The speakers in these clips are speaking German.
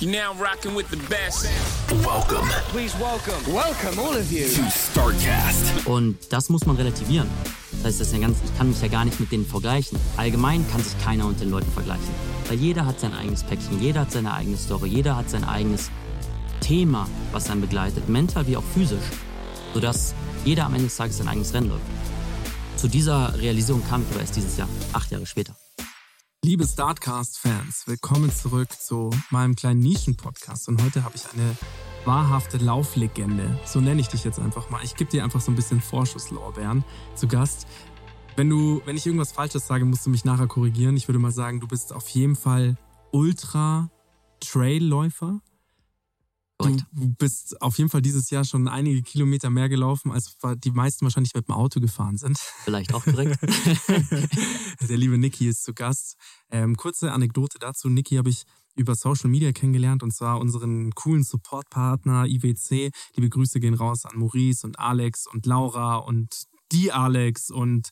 You're now rocking with the best. Welcome Please welcome. Welcome, all of you. to StarCast. Und das muss man relativieren. Das heißt, das ist ja ganz, ich kann mich ja gar nicht mit denen vergleichen. Allgemein kann sich keiner mit den Leuten vergleichen. Weil jeder hat sein eigenes Päckchen, jeder hat seine eigene Story, jeder hat sein eigenes Thema, was einen begleitet, mental wie auch physisch. Sodass jeder am Ende des Tages sein eigenes Rennen läuft. Zu dieser Realisierung kam ich aber erst dieses Jahr, acht Jahre später. Liebe Startcast-Fans, willkommen zurück zu meinem kleinen Nischen-Podcast. Und heute habe ich eine wahrhafte Lauflegende. So nenne ich dich jetzt einfach mal. Ich gebe dir einfach so ein bisschen Vorschusslorbeeren zu Gast. Wenn du, wenn ich irgendwas Falsches sage, musst du mich nachher korrigieren. Ich würde mal sagen, du bist auf jeden Fall Ultra-Trailläufer. Du bist auf jeden Fall dieses Jahr schon einige Kilometer mehr gelaufen, als die meisten wahrscheinlich mit dem Auto gefahren sind. Vielleicht auch korrekt. Der liebe Niki ist zu Gast. Ähm, kurze Anekdote dazu. Niki habe ich über Social Media kennengelernt und zwar unseren coolen Supportpartner IWC. Liebe Grüße gehen raus an Maurice und Alex und Laura und die Alex und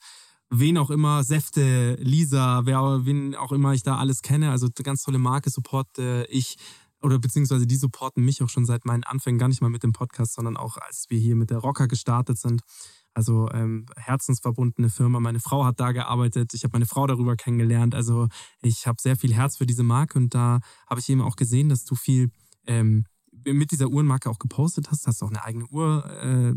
wen auch immer, Säfte, Lisa, wer, wen auch immer ich da alles kenne. Also ganz tolle Marke supporte ich oder beziehungsweise die supporten mich auch schon seit meinen Anfängen, gar nicht mal mit dem Podcast, sondern auch als wir hier mit der Rocker gestartet sind. Also ähm, herzensverbundene Firma. Meine Frau hat da gearbeitet. Ich habe meine Frau darüber kennengelernt. Also ich habe sehr viel Herz für diese Marke und da habe ich eben auch gesehen, dass du viel ähm, mit dieser Uhrenmarke auch gepostet hast. Hast auch eine eigene Uhr äh,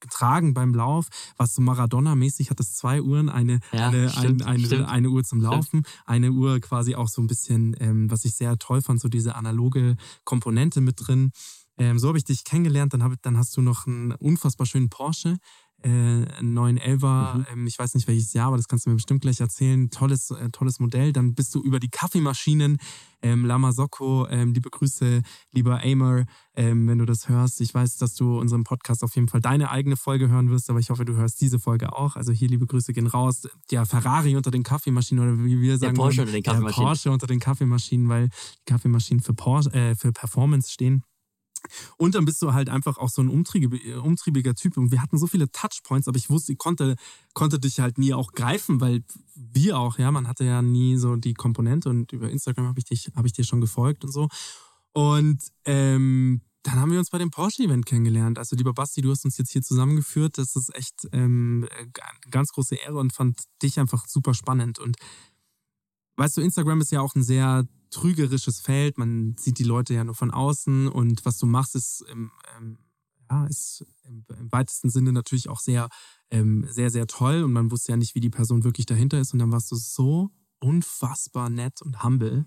getragen beim Lauf. Was so Maradona-mäßig hat es zwei Uhren, eine, Ja, eine, stimmt, ein, eine, stimmt. eine Uhr zum Laufen, eine Uhr quasi auch so ein bisschen, ähm, was ich sehr toll fand, so diese analoge Komponente mit drin. Ähm, so habe ich dich kennengelernt. Dann, hab, dann hast du noch einen unfassbar schönen Porsche, äh, einen 911er, Mhm. ähm, ich weiß nicht welches Jahr, aber das kannst du mir bestimmt gleich erzählen. Tolles, äh, tolles Modell. Dann bist du über die Kaffeemaschinen, ähm, Lama Socco, ähm, liebe Grüße, lieber Aimer, ähm, wenn du das hörst. Ich weiß, dass du unseren Podcast auf jeden Fall deine eigene Folge hören wirst, aber ich hoffe, du hörst diese Folge auch. Also hier liebe Grüße gehen raus. Der Ferrari unter den Kaffeemaschinen oder wie wir sagen Porsche würden, unter den Der Kaffeemaschinen. Porsche unter den Kaffeemaschinen, weil die Kaffeemaschinen für, Porsche, äh, für Performance stehen. Und dann bist du halt einfach auch so ein umtriebiger, umtriebiger Typ. Und wir hatten so viele Touchpoints, aber ich wusste, ich konnte, konnte dich halt nie auch greifen, weil wir auch, ja, man hatte ja nie so die Komponente und über Instagram habe ich dich, habe ich dir schon gefolgt und so. Und ähm, dann haben wir uns bei dem Porsche-Event kennengelernt. Also, lieber Basti, du hast uns jetzt hier zusammengeführt. Das ist echt ähm, eine ganz große Ehre und fand dich einfach super spannend. Und weißt du, Instagram ist ja auch ein sehr trügerisches Feld. Man sieht die Leute ja nur von außen und was du machst, ist, im, ähm, ja, ist im, im weitesten Sinne natürlich auch sehr, ähm, sehr, sehr toll und man wusste ja nicht, wie die Person wirklich dahinter ist. Und dann warst du so unfassbar nett und humble,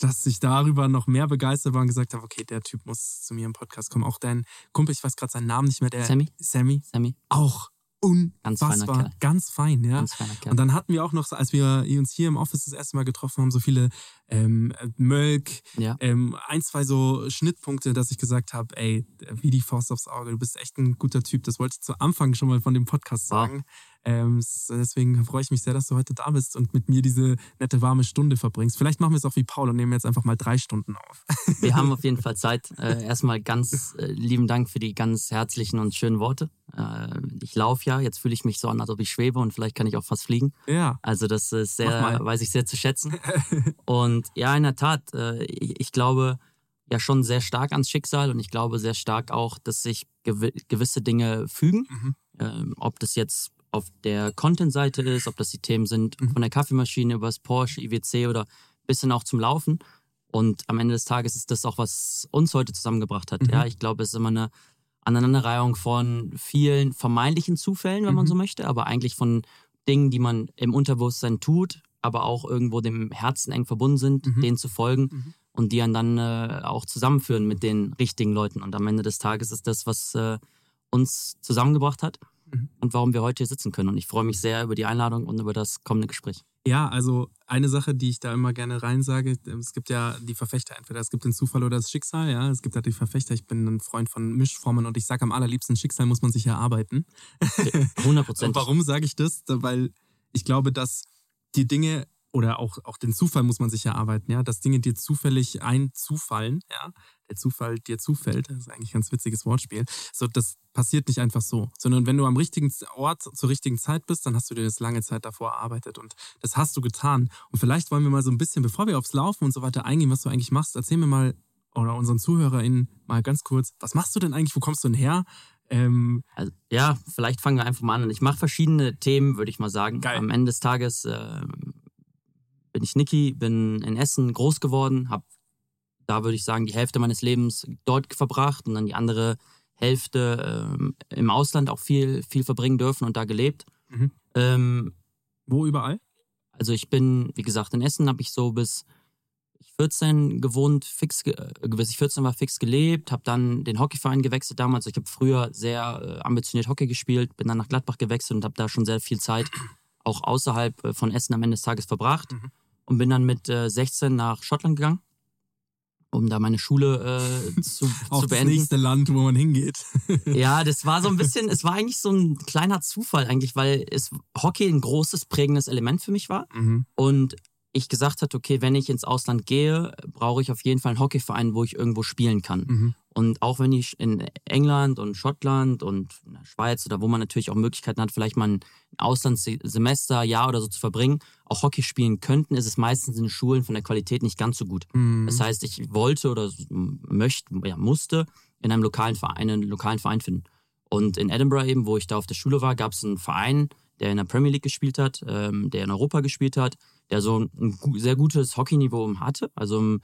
dass ich darüber noch mehr begeistert war und gesagt habe, okay, der Typ muss zu mir im Podcast kommen. Auch dein Kumpel, ich weiß gerade seinen Namen nicht mehr, der Sammy? Sammy, Sammy, auch unfassbar, Kerl. ganz fein, ja. ganz feiner Kerl. Und dann hatten wir auch noch, als wir uns hier im Office das erste Mal getroffen haben, so viele ähm, Mölk, ja. ähm, ein, zwei so Schnittpunkte, dass ich gesagt habe, ey, wie die Faust aufs Auge, du bist echt ein guter Typ. Das wollte ich zu Anfang schon mal von dem Podcast Wow. Ähm, deswegen freue ich mich sehr, dass du heute da bist und mit mir diese nette warme Stunde verbringst. Vielleicht machen wir es auch wie Paul und nehmen jetzt einfach mal drei Stunden auf. Wir haben auf jeden Fall Zeit. Äh, erstmal ganz äh, lieben Dank für die ganz herzlichen und schönen Worte. Äh, ich laufe ja, jetzt fühle ich mich so an, als ob ich schwebe und vielleicht kann ich auch fast fliegen. ja. Also das ist sehr, weiß ich sehr zu schätzen. Und ja, in der Tat, äh, ich, ich glaube ja schon sehr stark ans Schicksal und ich glaube sehr stark auch, dass sich gewi gewisse Dinge fügen. Mhm. Ähm, ob das jetzt auf der Content-Seite ist, ob das die Themen sind Mhm. von der Kaffeemaschine über das Porsche, IWC oder bis hin auch zum Laufen. Und am Ende des Tages ist das auch, was uns heute zusammengebracht hat. Mhm. Ja, ich glaube, es ist immer eine Aneinanderreihung von vielen vermeintlichen Zufällen, wenn man Mhm. so möchte, aber eigentlich von Dingen, die man im Unterbewusstsein tut, aber auch irgendwo dem Herzen eng verbunden sind, Mhm. denen zu folgen Mhm. und die einen dann äh, auch zusammenführen mit den richtigen Leuten. Und am Ende des Tages ist das, was äh, uns zusammengebracht hat. Mhm. und warum wir heute hier sitzen können. Und ich freue mich sehr über die Einladung und über das kommende Gespräch. Ja, also eine Sache, die ich da immer gerne reinsage, es gibt ja die Verfechter, entweder es gibt den Zufall oder das Schicksal, ja, es gibt halt die Verfechter, ich bin ein Freund von Mischformen und ich sage am allerliebsten, Schicksal muss man sich erarbeiten. 100 Prozent. warum sage ich das? Weil ich glaube, dass die Dinge oder auch, auch den Zufall muss man sich erarbeiten, ja, dass Dinge dir zufällig einzufallen, ja, der Zufall dir zufällt, das ist eigentlich ein ganz witziges Wortspiel. So, das passiert nicht einfach so, sondern wenn du am richtigen Ort zur richtigen Zeit bist, dann hast du dir das lange Zeit davor erarbeitet und das hast du getan. Und vielleicht wollen wir mal so ein bisschen, bevor wir aufs Laufen und so weiter eingehen, was du eigentlich machst, erzähl mir mal oder unseren ZuhörerInnen mal ganz kurz, was machst du denn eigentlich, wo kommst du denn her? Ähm, also, ja, vielleicht fangen wir einfach mal an. Ich mache verschiedene Themen, würde ich mal sagen. Geil. Am Ende des Tages äh, bin ich Niki, bin in Essen groß geworden, habe da würde ich sagen die Hälfte meines Lebens dort verbracht und dann die andere Hälfte äh, im Ausland auch viel, viel verbringen dürfen und da gelebt. Mhm. Ähm, Wo überall? Also ich bin, wie gesagt, in Essen habe ich so bis 14 gewohnt, fix, äh, bis ich 14 war, fix gelebt, habe dann den Hockeyverein gewechselt damals. Ich habe früher sehr äh, ambitioniert Hockey gespielt, bin dann nach Gladbach gewechselt und habe da schon sehr viel Zeit auch außerhalb äh, von Essen am Ende des Tages verbracht. Mhm und bin dann mit äh, 16 nach Schottland gegangen, um da meine Schule äh, zu, Auch zu beenden. Das nächste Land, wo man hingeht. ja, das war so ein bisschen, es war eigentlich so ein kleiner Zufall eigentlich, weil es Hockey ein großes prägendes Element für mich war. Mhm. Und ich gesagt hatte, okay, wenn ich ins Ausland gehe, brauche ich auf jeden Fall einen Hockeyverein, wo ich irgendwo spielen kann. Mhm. Und auch wenn ich in England und Schottland und in der Schweiz oder wo man natürlich auch Möglichkeiten hat, vielleicht mal ein Auslandssemester, Jahr oder so zu verbringen, auch Hockey spielen könnten, ist es meistens in den Schulen von der Qualität nicht ganz so gut. Mhm. Das heißt, ich wollte oder möchte, ja, musste in einem lokalen Verein, einen lokalen Verein finden. Und in Edinburgh eben, wo ich da auf der Schule war, gab es einen Verein, der in der Premier League gespielt hat, ähm, der in Europa gespielt hat, der so ein sehr gutes Hockeyniveau hatte. Also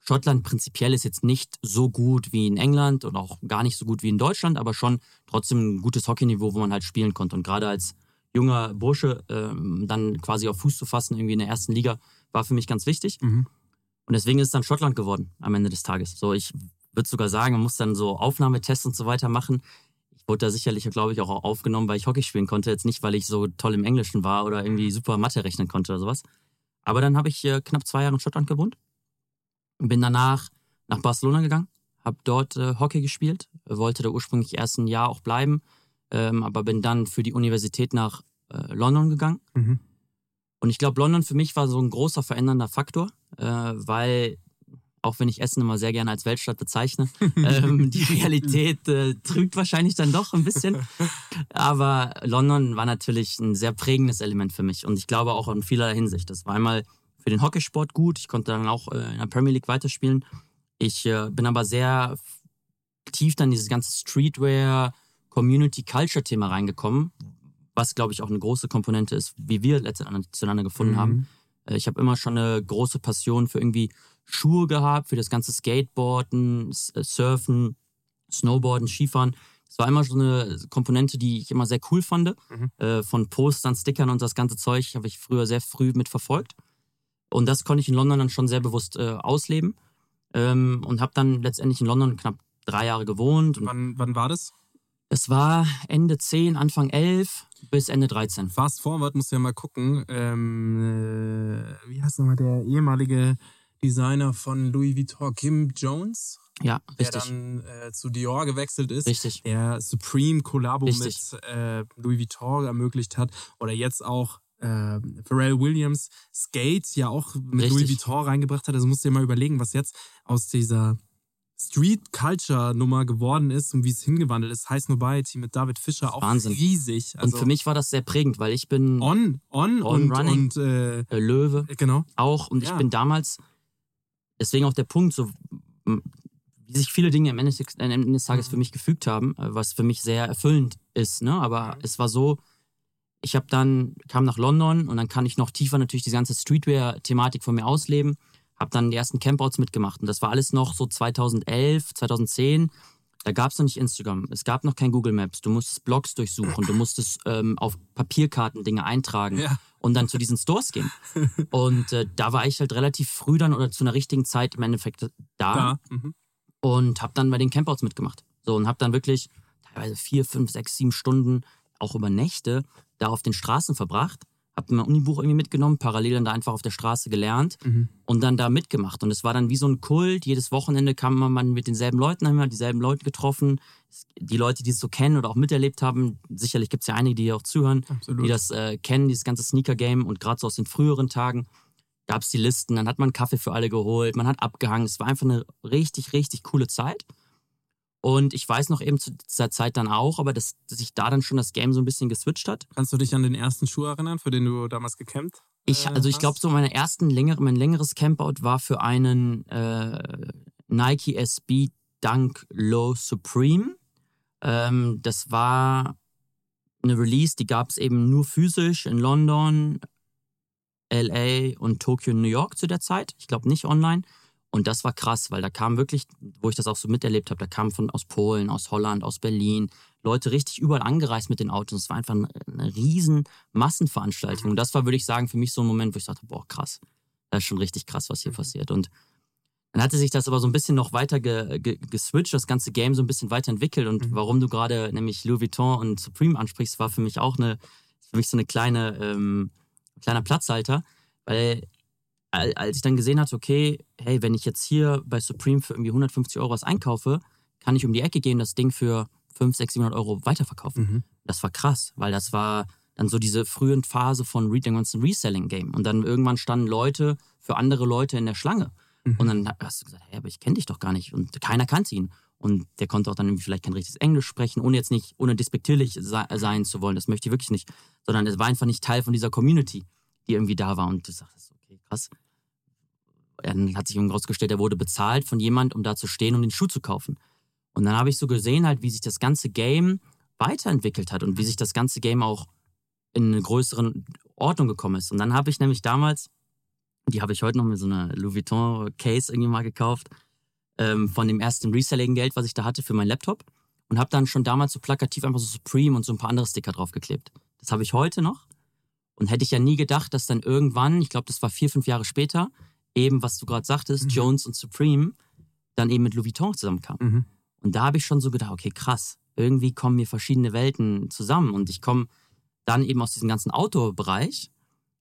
Schottland prinzipiell ist jetzt nicht so gut wie in England und auch gar nicht so gut wie in Deutschland, aber schon trotzdem ein gutes Hockeyniveau, wo man halt spielen konnte. Und gerade als junger Bursche ähm, dann quasi auf Fuß zu fassen, irgendwie in der ersten Liga, war für mich ganz wichtig. Mhm. Und deswegen ist es dann Schottland geworden am Ende des Tages. So, ich würde sogar sagen, man muss dann so Aufnahmetests und so weiter machen wurde da sicherlich, glaube ich, auch aufgenommen, weil ich Hockey spielen konnte. Jetzt nicht, weil ich so toll im Englischen war oder irgendwie super Mathe rechnen konnte oder sowas. Aber dann habe ich äh, knapp zwei Jahre in Schottland gewohnt. Bin danach nach Barcelona gegangen, habe dort äh, Hockey gespielt, wollte da ursprünglich erst ein Jahr auch bleiben, ähm, aber bin dann für die Universität nach äh, London gegangen. Mhm. Und ich glaube, London für mich war so ein großer verändernder Faktor, äh, weil auch wenn ich Essen immer sehr gerne als Weltstadt bezeichne. ähm, die Realität äh, trügt wahrscheinlich dann doch ein bisschen. Aber London war natürlich ein sehr prägendes Element für mich und ich glaube auch in vielerlei Hinsicht. Das war einmal für den Hockeysport gut. Ich konnte dann auch äh, in der Premier League weiterspielen. Ich äh, bin aber sehr tief dann dieses ganze Streetwear, Community Culture Thema reingekommen, was glaube ich auch eine große Komponente ist, wie wir letztendlich zueinander gefunden Mhm. haben. Äh, Ich habe immer schon eine große Passion für irgendwie Schuhe gehabt, für das ganze Skateboarden, äh, Surfen, Snowboarden, Skifahren. Das war immer so eine Komponente, die ich immer sehr cool fand. Mhm. Äh, von Postern, Stickern und das ganze Zeug habe ich früher sehr früh mitverfolgt. Und das konnte ich in London dann schon sehr bewusst äh, ausleben. Ähm, und habe dann letztendlich in London knapp drei Jahre gewohnt. Und Wann, wann war das? es war Ende 10, Anfang 11 bis Ende 13. Fast Forward, musst du ja mal gucken. Ähm, äh, wie heißt nochmal der ehemalige Designer von Louis Vuitton, Kim Jones, Ja, der richtig. dann äh, zu Dior gewechselt ist. Richtig. der Supreme Kollabo mit äh, Louis Vuitton ermöglicht hat. Oder jetzt auch äh, Pharrell Williams Skate ja auch mit Richtig. Louis Vuitton reingebracht hat. Also musst du dir mal überlegen, was jetzt aus dieser Street Culture Nummer geworden ist und wie es hingewandelt ist. High Snobiety mit David Fischer auch Wahnsinn. riesig. Also und für mich war das sehr prägend, weil ich bin on, on, On und, running. und äh, äh, Löwe genau. auch. Und Ja. ich bin damals, deswegen auch der Punkt, so wie sich viele Dinge am Ende, des- am Ende des Tages Mhm. für mich gefügt haben, äh, was für mich sehr erfüllend ist. Ne? Aber es war so, ich habe dann, kam nach London und dann kann ich noch tiefer natürlich die ganze Streetwear-Thematik von mir ausleben. Habe dann die ersten Campouts mitgemacht. Und das war alles noch so 2011, 2010. Da gab es noch nicht Instagram. Es gab noch kein Google Maps. Du musstest Blogs durchsuchen. Du musstest ähm, auf Papierkarten Dinge eintragen Ja. und dann zu diesen Stores gehen. Und äh, da war ich halt relativ früh dann oder zu einer richtigen Zeit im Endeffekt da, Da. Mhm. und habe dann bei den Campouts mitgemacht. So und habe dann wirklich teilweise vier, fünf, sechs, sieben Stunden auch über Nächte da auf den Straßen verbracht, habe mein Unibuch irgendwie mitgenommen, parallel dann da einfach auf der Straße gelernt Mhm. und dann da mitgemacht. Und es war dann wie so ein Kult. Jedes Wochenende kam man mit denselben Leuten, haben wir dieselben Leute getroffen. Die Leute, die es so kennen oder auch miterlebt haben, sicherlich gibt es ja einige, die hier auch zuhören, Absolut. die das äh, kennen, dieses ganze Sneaker-Game. Und gerade so aus den früheren Tagen gab es die Listen, dann hat man Kaffee für alle geholt, man hat abgehangen. Es war einfach eine richtig, richtig coole Zeit. Und ich weiß noch eben zu dieser Zeit dann auch, aber dass, dass sich da dann schon das Game so ein bisschen geswitcht hat. Kannst du dich an den ersten Schuh erinnern, für den du damals gecampt? Ich, äh, also ich glaube, so meine ersten längere, mein längeres Campout war für einen äh, Nike SB Dunk Low Supreme. Ähm, das war eine Release, die gab es eben nur physisch in London, LA und Tokio, New York zu der Zeit. Ich glaube nicht online. Und das war krass, weil da kam wirklich, wo ich das auch so miterlebt habe, da kamen von aus Polen, aus Holland, aus Berlin Leute richtig überall angereist mit den Autos. Es war einfach eine, riesen Massenveranstaltung. Und das war, würde ich sagen, für mich so ein Moment, wo ich dachte, boah, krass, das ist schon richtig krass, was hier passiert. Und dann hatte sich das aber so ein bisschen noch weiter ge, ge, geswitcht, das ganze Game so ein bisschen weiterentwickelt. Und warum du gerade nämlich Louis Vuitton und Supreme ansprichst, war für mich auch eine, für mich so eine kleine, ähm, kleiner Platzhalter, weil als ich dann gesehen hatte, okay, hey, wenn ich jetzt hier bei Supreme für irgendwie 150 Euro was einkaufe, kann ich um die Ecke gehen, das Ding für 500, 600, 700 Euro weiterverkaufen. Mhm. Das war krass, weil das war dann so diese frühen Phase von Re dem ganzen Reselling-Game. Und dann irgendwann standen Leute für andere Leute in der Schlange. Mhm. Und dann hast du gesagt, hey, aber ich kenne dich doch gar nicht. Und keiner kannte ihn. Und der konnte auch dann irgendwie vielleicht kein richtiges Englisch sprechen, ohne jetzt nicht, ohne despektierlich se sein zu wollen. Das möchte ich wirklich nicht. Sondern es war einfach nicht Teil von dieser Community, die irgendwie da war. Und du sagst, krass. Dann hat sich irgendwie rausgestellt, er wurde bezahlt von jemand, um da zu stehen und den Schuh zu kaufen. Und dann habe ich so gesehen, halt, wie sich das ganze Game weiterentwickelt hat und wie sich das ganze Game auch in eine größere Ordnung gekommen ist. Und dann habe ich nämlich damals, die habe ich heute noch mit so einer Louis Vuitton Case irgendwie mal gekauft, ähm, von dem ersten Reselling-Geld, was ich da hatte für meinen Laptop. Und habe dann schon damals so plakativ einfach so Supreme und so ein paar andere Sticker draufgeklebt. Das habe ich heute noch. Und hätte ich ja nie gedacht, dass dann irgendwann, ich glaube, das war vier, fünf Jahre später, eben, was du gerade sagtest, Mhm. Jones und Supreme, dann eben mit Louis Vuitton zusammenkamen. Mhm. Und da habe ich schon so gedacht, okay, krass, irgendwie kommen hier verschiedene Welten zusammen. Und ich komme dann eben aus diesem ganzen Outdoor-Bereich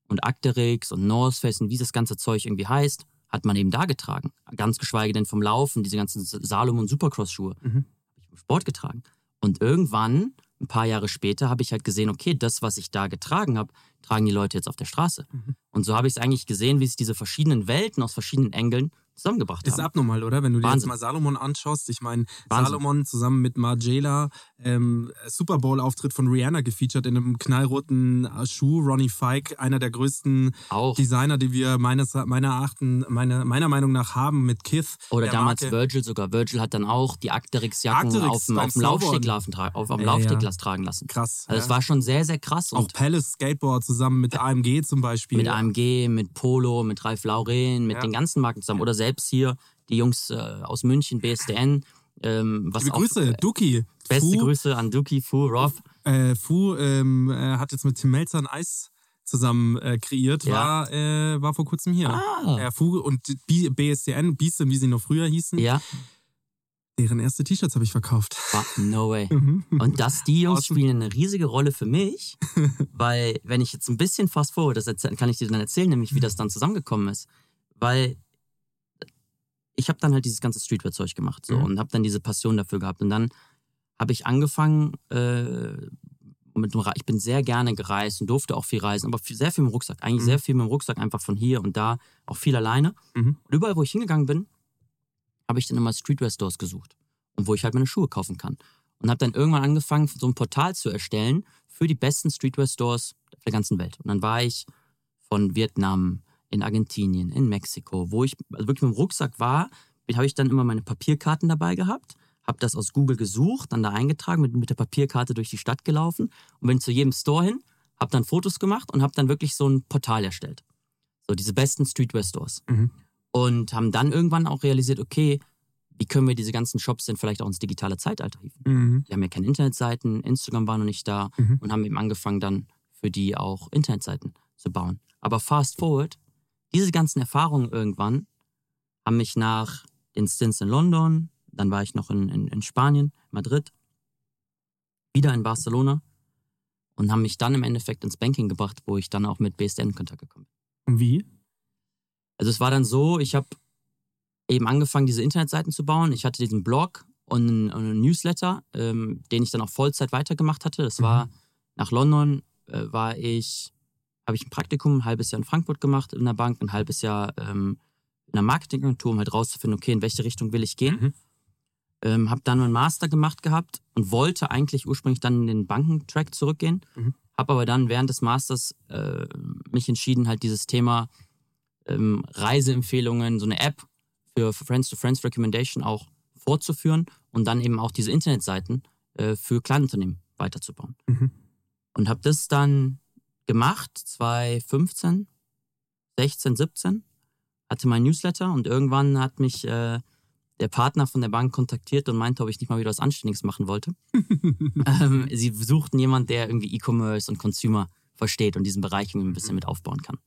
und Acterix und North Face und wie das ganze Zeug irgendwie heißt, hat man eben da getragen. Ganz geschweige denn vom Laufen, diese ganzen Salomon Supercross-Schuhe, Mhm. habe ich im Sport getragen. Und irgendwann, ein paar Jahre später, habe ich halt gesehen, okay, das, was ich da getragen habe, tragen die Leute jetzt auf der Straße. Mhm. Und so habe ich es eigentlich gesehen, wie sich diese verschiedenen Welten aus verschiedenen Engeln zusammengebracht Ist haben. abnormal, oder? Wenn du dir jetzt mal Salomon anschaust. Ich meine. Salomon zusammen mit Margiela, ähm, Super Bowl-Auftritt von Rihanna gefeatured in einem knallroten äh, Schuh. Ronnie Fike, einer der größten Auch. Designer, die wir meines, meiner, Achten, meine, meiner Meinung nach haben mit Kith. Oder der damals Marke. Virgil sogar. Virgil hat dann auch die Arcteryx-Jacken Arc'teryx auf, dem- auf dem Laufsteg, Snowboarden. laufen, tra- auf, auf dem Ja, tragen lassen. Krass. Also es ja. war schon sehr, sehr krass. Auch Palace Skateboard zusammen mit AMG zum Beispiel. mit AMG, mit Polo, mit Ralph Lauren, mit Ja. den ganzen Marken zusammen. Oder selbst hier die Jungs äh, aus München, BSDN. Ähm, was Liebe auch, Grüße, äh, Duki. Beste Fu, Grüße an Duki, Fu, Rob. Äh, Fu ähm, äh, hat jetzt mit Tim Melzer ein Eis zusammen äh, kreiert, Ja. war, äh, war vor kurzem hier. Ah. Ja, Fu und B BSDN, Beastin, wie sie noch früher hießen, Ja, deren erste T-Shirts habe ich verkauft. no way. Mhm. Und das, die Jungs spielen eine riesige Rolle für mich, weil wenn ich jetzt ein bisschen fast vor, das erzähl- kann ich dir dann erzählen, nämlich wie das dann zusammengekommen ist. Weil ich habe dann halt dieses ganze Streetwear-Zeug gemacht so, Mhm. und habe dann diese Passion dafür gehabt. Und dann habe ich angefangen, äh, mit dem ich bin sehr gerne gereist und durfte auch viel reisen, aber sehr viel mit dem Rucksack. Eigentlich Mhm. sehr viel mit dem Rucksack, einfach von hier und da, auch viel alleine. Mhm. Und überall, wo ich hingegangen bin, habe ich dann immer Streetwear-Stores gesucht. Und wo ich halt meine Schuhe kaufen kann. Und habe dann irgendwann angefangen, so ein Portal zu erstellen für die besten Streetwear-Stores der ganzen Welt. Und dann war ich von Vietnam, in Argentinien, in Mexiko, wo ich also wirklich mit dem Rucksack war, habe ich dann immer meine Papierkarten dabei gehabt, habe das aus Google gesucht, dann da eingetragen, mit, mit der Papierkarte durch die Stadt gelaufen und bin zu jedem Store hin, habe dann Fotos gemacht und habe dann wirklich so ein Portal erstellt. So diese besten Streetwear-Stores. Mhm. Und haben dann irgendwann auch realisiert, okay, wie können wir diese ganzen Shops denn vielleicht auch ins digitale Zeitalter hieven? Mhm. Die haben ja keine Internetseiten, Instagram war noch nicht da Mhm. und haben eben angefangen dann für die auch Internetseiten zu bauen. Aber fast forward, diese ganzen Erfahrungen irgendwann haben mich nach den Stints in London, dann war ich noch in, in, in Spanien, Madrid, wieder in Barcelona, und haben mich dann im Endeffekt ins Banking gebracht, wo ich dann auch mit BSDN in Kontakt gekommen bin. Und wie? Also es war dann so, ich habe eben angefangen, diese Internetseiten zu bauen. Ich hatte diesen Blog und einen, einen Newsletter, ähm, den ich dann auch Vollzeit weitergemacht hatte. Das war nach London, äh, war ich, habe ich ein Praktikum, ein halbes Jahr in Frankfurt gemacht in der Bank, ein halbes Jahr ähm, in einer Marketingagentur, um halt rauszufinden, okay, in welche Richtung will ich gehen. Mhm. Ähm, habe dann meinen Master gemacht gehabt und wollte eigentlich ursprünglich dann in den Bankentrack zurückgehen. Mhm. Habe aber dann während des Masters äh, mich entschieden, halt dieses Thema ähm, Reiseempfehlungen, so eine App für Friends-to-Friends Recommendation auch fortzuführen und dann eben auch diese Internetseiten äh, für Kleinunternehmen weiterzubauen. Mhm. Und habe das dann gemacht, 2015, 16, 17, hatte mein Newsletter und irgendwann hat mich äh, der Partner von der Bank kontaktiert und meinte, ob ich nicht mal wieder was Anständiges machen wollte. ähm, sie suchten jemanden, der irgendwie E-Commerce und Consumer versteht und diesen Bereich irgendwie ein bisschen mit aufbauen kann.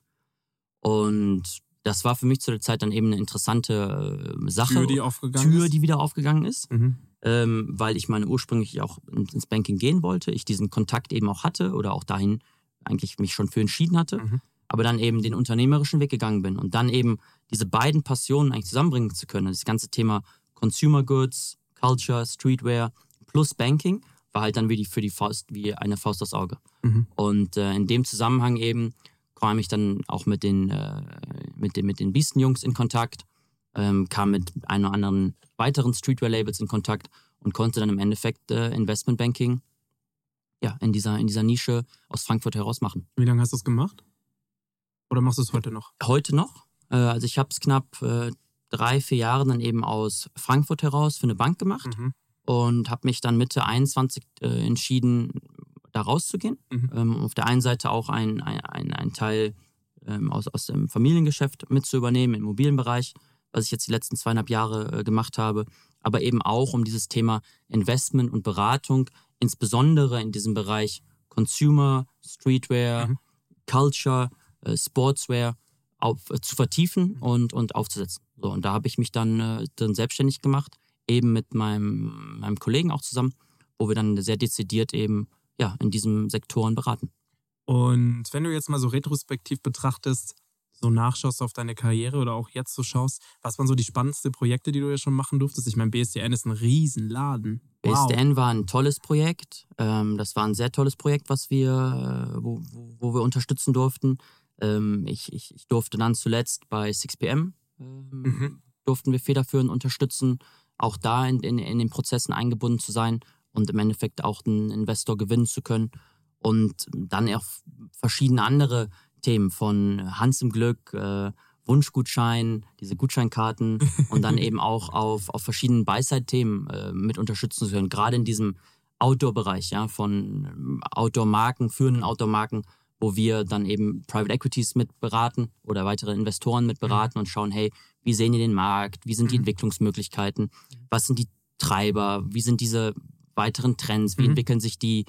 Und das war für mich zu der Zeit dann eben eine interessante äh, Sache. Tür, die aufgegangen Tür, ist? die wieder aufgegangen ist, Mhm. ähm, weil ich meine ursprünglich auch ins Banking gehen wollte, ich diesen Kontakt eben auch hatte oder auch dahin eigentlich mich schon für entschieden hatte, Mhm. aber dann eben den unternehmerischen Weg gegangen bin und dann eben diese beiden Passionen eigentlich zusammenbringen zu können. Das ganze Thema Consumer Goods, Culture, Streetwear plus Banking war halt dann wie die, für die Faust, wie eine Faust aufs Auge. Mhm. Und äh, in dem Zusammenhang eben kam ich dann auch mit den, äh, mit den, mit den Biestenjungs in Kontakt, ähm, kam mit ein oder anderen weiteren Streetwear-Labels in Kontakt und konnte dann im Endeffekt äh, Investmentbanking ja, in, dieser, in dieser Nische aus Frankfurt heraus machen. Wie lange hast du es gemacht? Oder machst du es heute noch? Heute noch, äh, also ich habe es knapp äh, drei, vier Jahre dann eben aus Frankfurt heraus für eine Bank gemacht Mhm. und habe mich dann Mitte 21 äh, entschieden, da rauszugehen. Mhm. Ähm, auf der einen Seite auch ein, ein, ein, Teil ähm, aus, aus dem Familiengeschäft mit zu übernehmen, im Immobilienbereich, was ich jetzt die letzten zweieinhalb Jahre äh, gemacht habe, aber eben auch um dieses Thema Investment und Beratung, insbesondere in diesem Bereich Consumer, Streetwear, Mhm. Culture, äh, Sportswear auf, äh, zu vertiefen und, und aufzusetzen. So, und da habe ich mich dann, äh, dann selbstständig gemacht, eben mit meinem, meinem Kollegen auch zusammen, wo wir dann sehr dezidiert eben ja, in diesen Sektoren beraten. Und wenn du jetzt mal so retrospektiv betrachtest, so nachschaust auf deine Karriere oder auch jetzt so schaust, was waren so die spannendsten Projekte, die du ja schon machen durftest? Ich meine, BSDN ist ein Riesenladen. Wow. BSDN war ein tolles Projekt. Ähm, das war ein sehr tolles Projekt, was wir, äh, wo, wo, wir unterstützen durften. Ähm, ich, ich, ich durfte dann zuletzt bei 6pm ähm, Mhm. durften wir federführend unterstützen, auch da in, in, in den Prozessen eingebunden zu sein und im Endeffekt auch einen Investor gewinnen zu können. Und dann auch verschiedene andere Themen von Hans im Glück, äh, Wunschgutschein, diese Gutscheinkarten und dann eben auch auf, auf verschiedenen Buy-Side-Themen äh, mit unterstützen zu können. Gerade in diesem Outdoor-Bereich, ja, von Outdoor-Marken, führenden Outdoor-Marken, wo wir dann eben Private Equities mit beraten oder weitere Investoren mit beraten und schauen, hey, wie sehen die den Markt, wie sind die Mhm. Entwicklungsmöglichkeiten, was sind die Treiber, wie sind diese weiteren Trends, wie Mhm. entwickeln sich die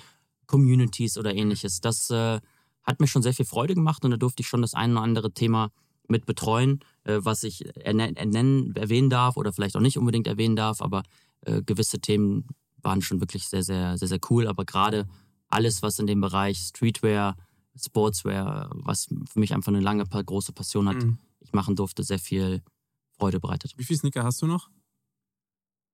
Communities oder ähnliches. Das äh, hat mir schon sehr viel Freude gemacht und da durfte ich schon das ein oder andere Thema mit betreuen, äh, was ich erne- ernennen, erwähnen darf oder vielleicht auch nicht unbedingt erwähnen darf, aber äh, gewisse Themen waren schon wirklich sehr, sehr, sehr, sehr cool. Aber gerade alles, was in dem Bereich Streetwear, Sportswear, was für mich einfach eine lange, große Passion hat, Mhm. ich machen durfte, sehr viel Freude bereitet. Wie viel Sneaker hast du noch?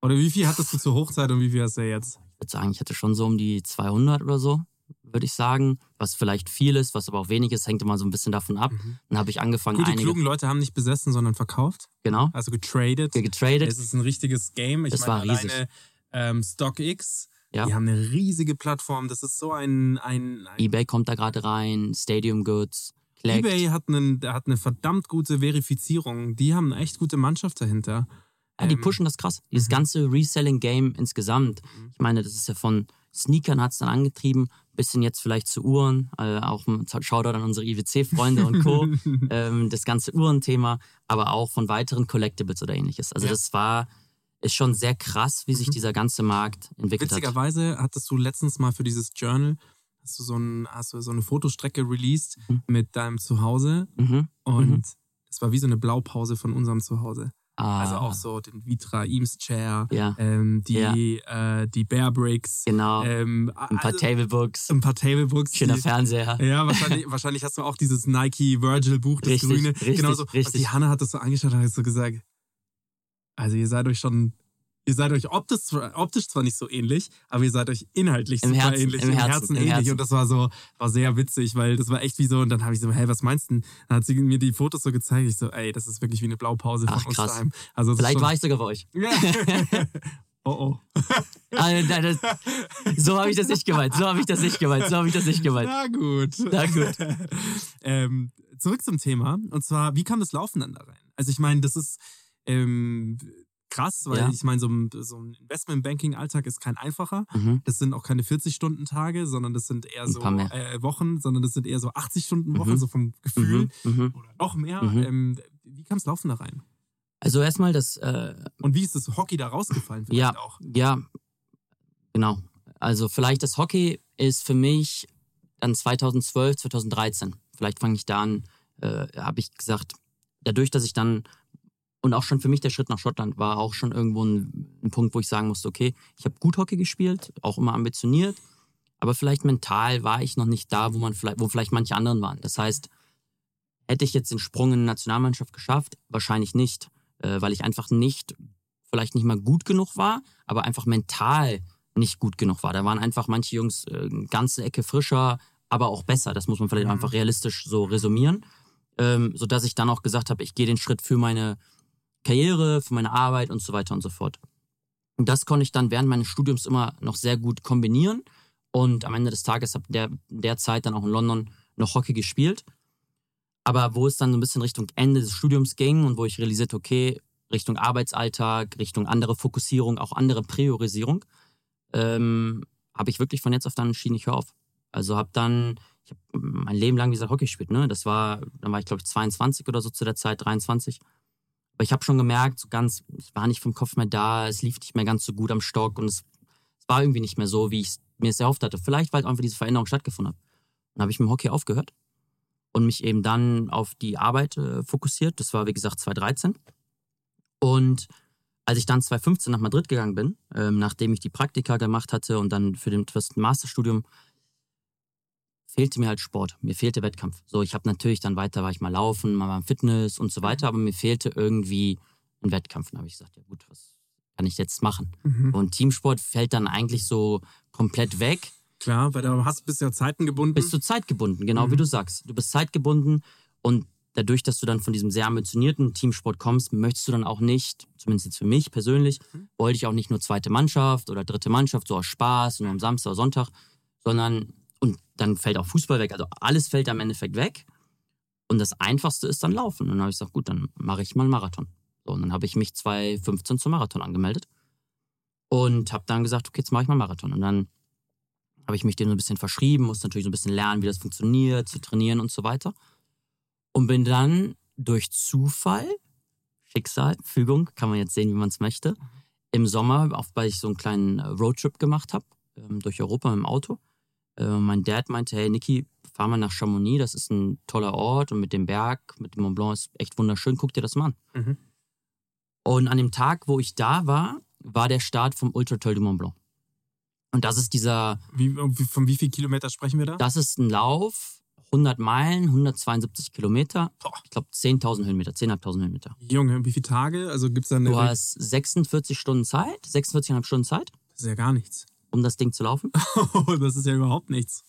Oder wie viel hattest du zur Hochzeit und wie viel hast du jetzt? Ich würde sagen, ich hatte schon so um die 200 oder so, würde ich sagen. Was vielleicht viel ist, was aber auch wenig ist, hängt immer so ein bisschen davon ab. Dann habe ich angefangen, Gut, die einige, klugen Leute haben nicht besessen, sondern verkauft. genau, Also getradet. getradet. Es ist ein richtiges Game. Ich Es meine, war riesig. alleine ähm, StockX, Ja. die haben eine riesige Plattform. Das ist so ein, ein, ein eBay kommt da gerade rein, Stadium Goods, Collect. eBay hat, einen, hat eine verdammt gute Verifizierung. Die haben eine echt gute Mannschaft dahinter. Ja, die Ähm, pushen das krass. Dieses ganze Reselling-Game insgesamt. Ich meine, das ist ja von Sneakern hat es dann angetrieben, bisschen jetzt vielleicht zu Uhren, äh, auch ein Shoutout an unsere IWC-Freunde und Co. ähm, das ganze Uhrenthema, aber auch von weiteren Collectibles oder ähnliches. Also Ja. das war, ist schon sehr krass, wie sich Mhm. dieser ganze Markt entwickelt hat. Witzigerweise hattest du letztens mal für dieses Journal hast du so, ein, hast du so eine Fotostrecke released Mhm. mit deinem Zuhause Mhm. und Mhm. es war wie so eine Blaupause von unserem Zuhause. Ah. Also auch so den Vitra Eames Chair, Ja. ähm, die, Äh, die Bear Bricks, Genau. ähm, ein paar also- Tablebooks, ein paar Tablebooks. schöner die, Fernseher. Ja, wahrscheinlich, wahrscheinlich hast du auch dieses Nike Virgil Buch, das Richtig, grüne. richtig, Genauso. Und richtig. die Hanna hat das so angeschaut und hat so gesagt, also ihr seid euch schon, ihr seid euch optisch, zwar- optisch zwar nicht so ähnlich, aber ihr seid euch inhaltlich Im super Herzen, ähnlich, im im Herzen, Herzen, ähnlich. Herzen. Und das war so, war sehr witzig, weil das war echt wie so, und dann habe ich so, hey, was meinst du? denn? Dann hat sie mir die Fotos so gezeigt. Ich so, ey, das ist wirklich wie eine Blaupause Ach, von uns krass. daheim. Also Vielleicht schon, war ich sogar bei euch. Oh oh. Also, da- das, so habe ich das nicht gemeint. So habe ich das nicht gemeint. So habe ich das nicht gemeint. Na gut. Na gut. ähm, zurück zum Thema. Und zwar, wie kam das Laufen dann da rein? Also ich meine, das ist ähm, krass, weil Ja. ich meine, so ein, so ein Investment-Banking-Alltag ist kein einfacher. Mhm. Das sind auch keine 40-Stunden-Tage, sondern das sind eher Ein so äh, Wochen, sondern das sind eher so 80-Stunden-Wochen, Mhm. so vom Gefühl. Mhm. Mhm. Oder noch mehr. Mhm. Ähm, wie kam das Laufen da rein? Also erstmal das, äh, Und wie ist das Hockey da rausgefallen vielleicht ja, auch? ja, genau. Also vielleicht das Hockey ist für mich dann 2012, 2013. Vielleicht fange ich da an, äh, habe ich gesagt, dadurch, dass ich dann und auch schon für mich der Schritt nach Schottland war auch schon irgendwo ein, ein Punkt, wo ich sagen musste, okay, ich habe gut Hockey gespielt, auch immer ambitioniert, aber vielleicht mental war ich noch nicht da, wo man vielleicht, wo vielleicht manche anderen waren. Das heißt, hätte ich jetzt den Sprung in die Nationalmannschaft geschafft, wahrscheinlich nicht, äh, weil ich einfach nicht, vielleicht nicht mal gut genug war, aber einfach mental nicht gut genug war. Da waren einfach manche Jungs äh, eine ganze Ecke frischer, aber auch besser. Das muss man vielleicht Mhm. einfach realistisch so resümieren, ähm, sodass ich dann auch gesagt habe, ich gehe den Schritt für meine Karriere, für meine Arbeit und so weiter und so fort. Und das konnte ich dann während meines Studiums immer noch sehr gut kombinieren. Und am Ende des Tages habe der, der Zeit dann auch in London noch Hockey gespielt. Aber wo es dann so ein bisschen Richtung Ende des Studiums ging und wo ich realisierte, okay, Richtung Arbeitsalltag, Richtung andere Fokussierung, auch andere Priorisierung, ähm, habe ich wirklich von jetzt auf dann entschieden, ich höre auf. Also habe dann, ich habe mein Leben lang, wie gesagt, Hockey gespielt. Ne? Das war, dann war ich glaube ich 22 oder so zu der Zeit, 23. Aber ich habe schon gemerkt, so ganz, ich war nicht vom Kopf mehr da, es lief nicht mehr ganz so gut am Stock und es, es war irgendwie nicht mehr so, wie ich es mir es erhofft hatte. Vielleicht, weil einfach diese Veränderung stattgefunden hat. Dann habe ich mit dem Hockey aufgehört und mich eben dann auf die Arbeit äh, fokussiert. Das war, wie gesagt, 2013. Und als ich dann 2015 nach Madrid gegangen bin, ähm, nachdem ich die Praktika gemacht hatte und dann für, den, das Masterstudium, fehlte mir halt Sport. Mir fehlte Wettkampf. So, ich habe natürlich dann weiter, war ich mal laufen, mal beim Fitness und so weiter, aber mir fehlte irgendwie ein Wettkampf. Dann habe ich gesagt, ja gut, was kann ich jetzt machen? Mhm. Und Teamsport fällt dann eigentlich so komplett weg. Klar, weil da hast, bist ja Zeiten gebunden. Bist du zeitgebunden, genau Mhm. wie du sagst. Du bist zeitgebunden und dadurch, dass du dann von diesem sehr ambitionierten Teamsport kommst, möchtest du dann auch nicht, zumindest jetzt für mich persönlich, Mhm. wollte ich auch nicht nur zweite Mannschaft oder dritte Mannschaft, so aus Spaß, nur am Samstag oder Sonntag, sondern, und dann fällt auch Fußball weg. Also alles fällt am Endeffekt weg. Und das Einfachste ist dann Laufen. Und dann habe ich gesagt, gut, dann mache ich mal einen Marathon. So, und dann habe ich mich 2015 zum Marathon angemeldet und habe dann gesagt, okay, jetzt mache ich mal einen Marathon. Und dann habe ich mich dem so ein bisschen verschrieben, musste natürlich so ein bisschen lernen, wie das funktioniert, zu trainieren und so weiter. Und bin dann durch Zufall, Schicksal, Fügung, kann man jetzt sehen, wie man es möchte, im Sommer, auch weil ich so einen kleinen äh, Roadtrip gemacht habe, ähm, durch Europa mit dem Auto. Äh, mein Dad meinte, hey Niki, fahr mal nach Chamonix, das ist ein toller Ort und mit dem Berg, mit dem Mont Blanc ist echt wunderschön, guck dir das mal an. Mhm. Und an dem Tag, wo ich da war, war der Start vom Ultra Trail du Mont Blanc. Und das ist dieser Wie, von wie viel Kilometer sprechen wir da? Das ist ein Lauf, 100 Meilen, 172 Kilometer. Boah. Ich glaube 10.000 Höhenmeter, 10.500 Höhenmeter. Junge, wie viele Tage? Also gibt es da eine. Du hast 46 Stunden Zeit, 46,5 Stunden Zeit, das ist ja gar nichts. Um das Ding zu laufen. das ist ja überhaupt nichts.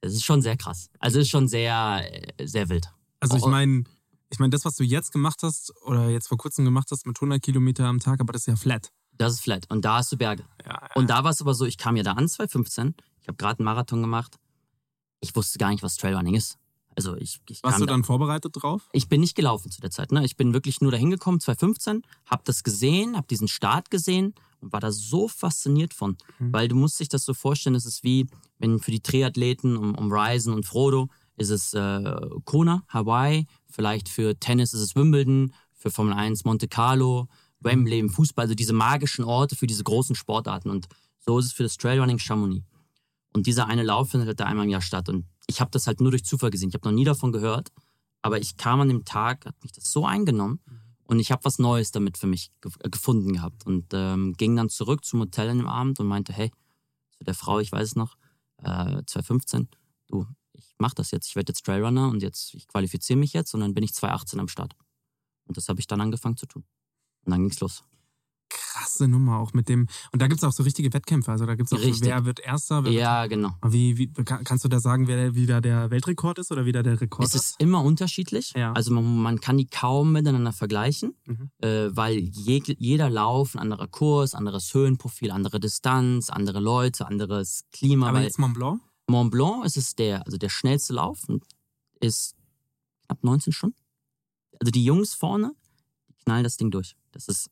Das ist schon sehr krass. Also ist schon sehr, sehr wild. Also ich Oh. meine, ich meine, das, was du jetzt gemacht hast oder jetzt vor kurzem gemacht hast mit 100 Kilometer am Tag, aber das ist ja flat. Das ist flat. Und da hast du Berge. Ja, ja. Und da war es aber so, ich kam ja da an, 2015. Ich habe gerade einen Marathon gemacht. Ich wusste gar nicht, was Trailrunning ist. Also ich, ich Warst du da- dann vorbereitet drauf? Ich bin nicht gelaufen zu der Zeit. Ne? Ich bin wirklich nur dahin gekommen, 2015, habe das gesehen, habe diesen Start gesehen und war da so fasziniert von. Mhm. Weil du musst dich das so vorstellen, es ist wie, wenn für die Triathleten um, um Ryzen und Frodo ist es äh, Kona, Hawaii, vielleicht für Tennis ist es Wimbledon, für Formel 1 Monte Carlo, Wembley im Fußball, also diese magischen Orte für diese großen Sportarten. Und so ist es für das Trailrunning Chamonix. Und dieser eine Lauf findet halt da einmal im Jahr statt. Und ich habe das halt nur durch Zufall gesehen. Ich habe noch nie davon gehört. Aber ich kam an dem Tag, hat mich das so eingenommen. Und ich habe was Neues damit für mich äh, gefunden gehabt und ähm, ging dann zurück zum Hotel an dem Abend und meinte, hey, zu der Frau, ich weiß es noch, äh, 2015, du, ich mache das jetzt, ich werde jetzt Trailrunner und jetzt, ich qualifiziere mich jetzt und dann bin ich 2018 am Start. Und das habe ich dann angefangen zu tun. Und dann ging's los. Krasse Nummer auch mit dem. Und da gibt es auch so richtige Wettkämpfe. Also da gibt es auch Richtig. wer wird Erster. Wer Ja, genau. Wird, wie, wie, kann- kannst du da sagen, wer wie da der Weltrekord ist oder wie da der Rekord Es ist immer unterschiedlich. Ja. Also man, man kann die kaum miteinander vergleichen, Mhm. äh, weil jeg, jeder Lauf ein anderer Kurs, anderes Höhenprofil, andere Distanz, andere Leute, anderes Klima. Aber weil jetzt Mont Blanc? Mont Blanc ist es der, also der schnellste Lauf und ist knapp 19 Stunden. Also die Jungs vorne, die knallen das Ding durch. Das ist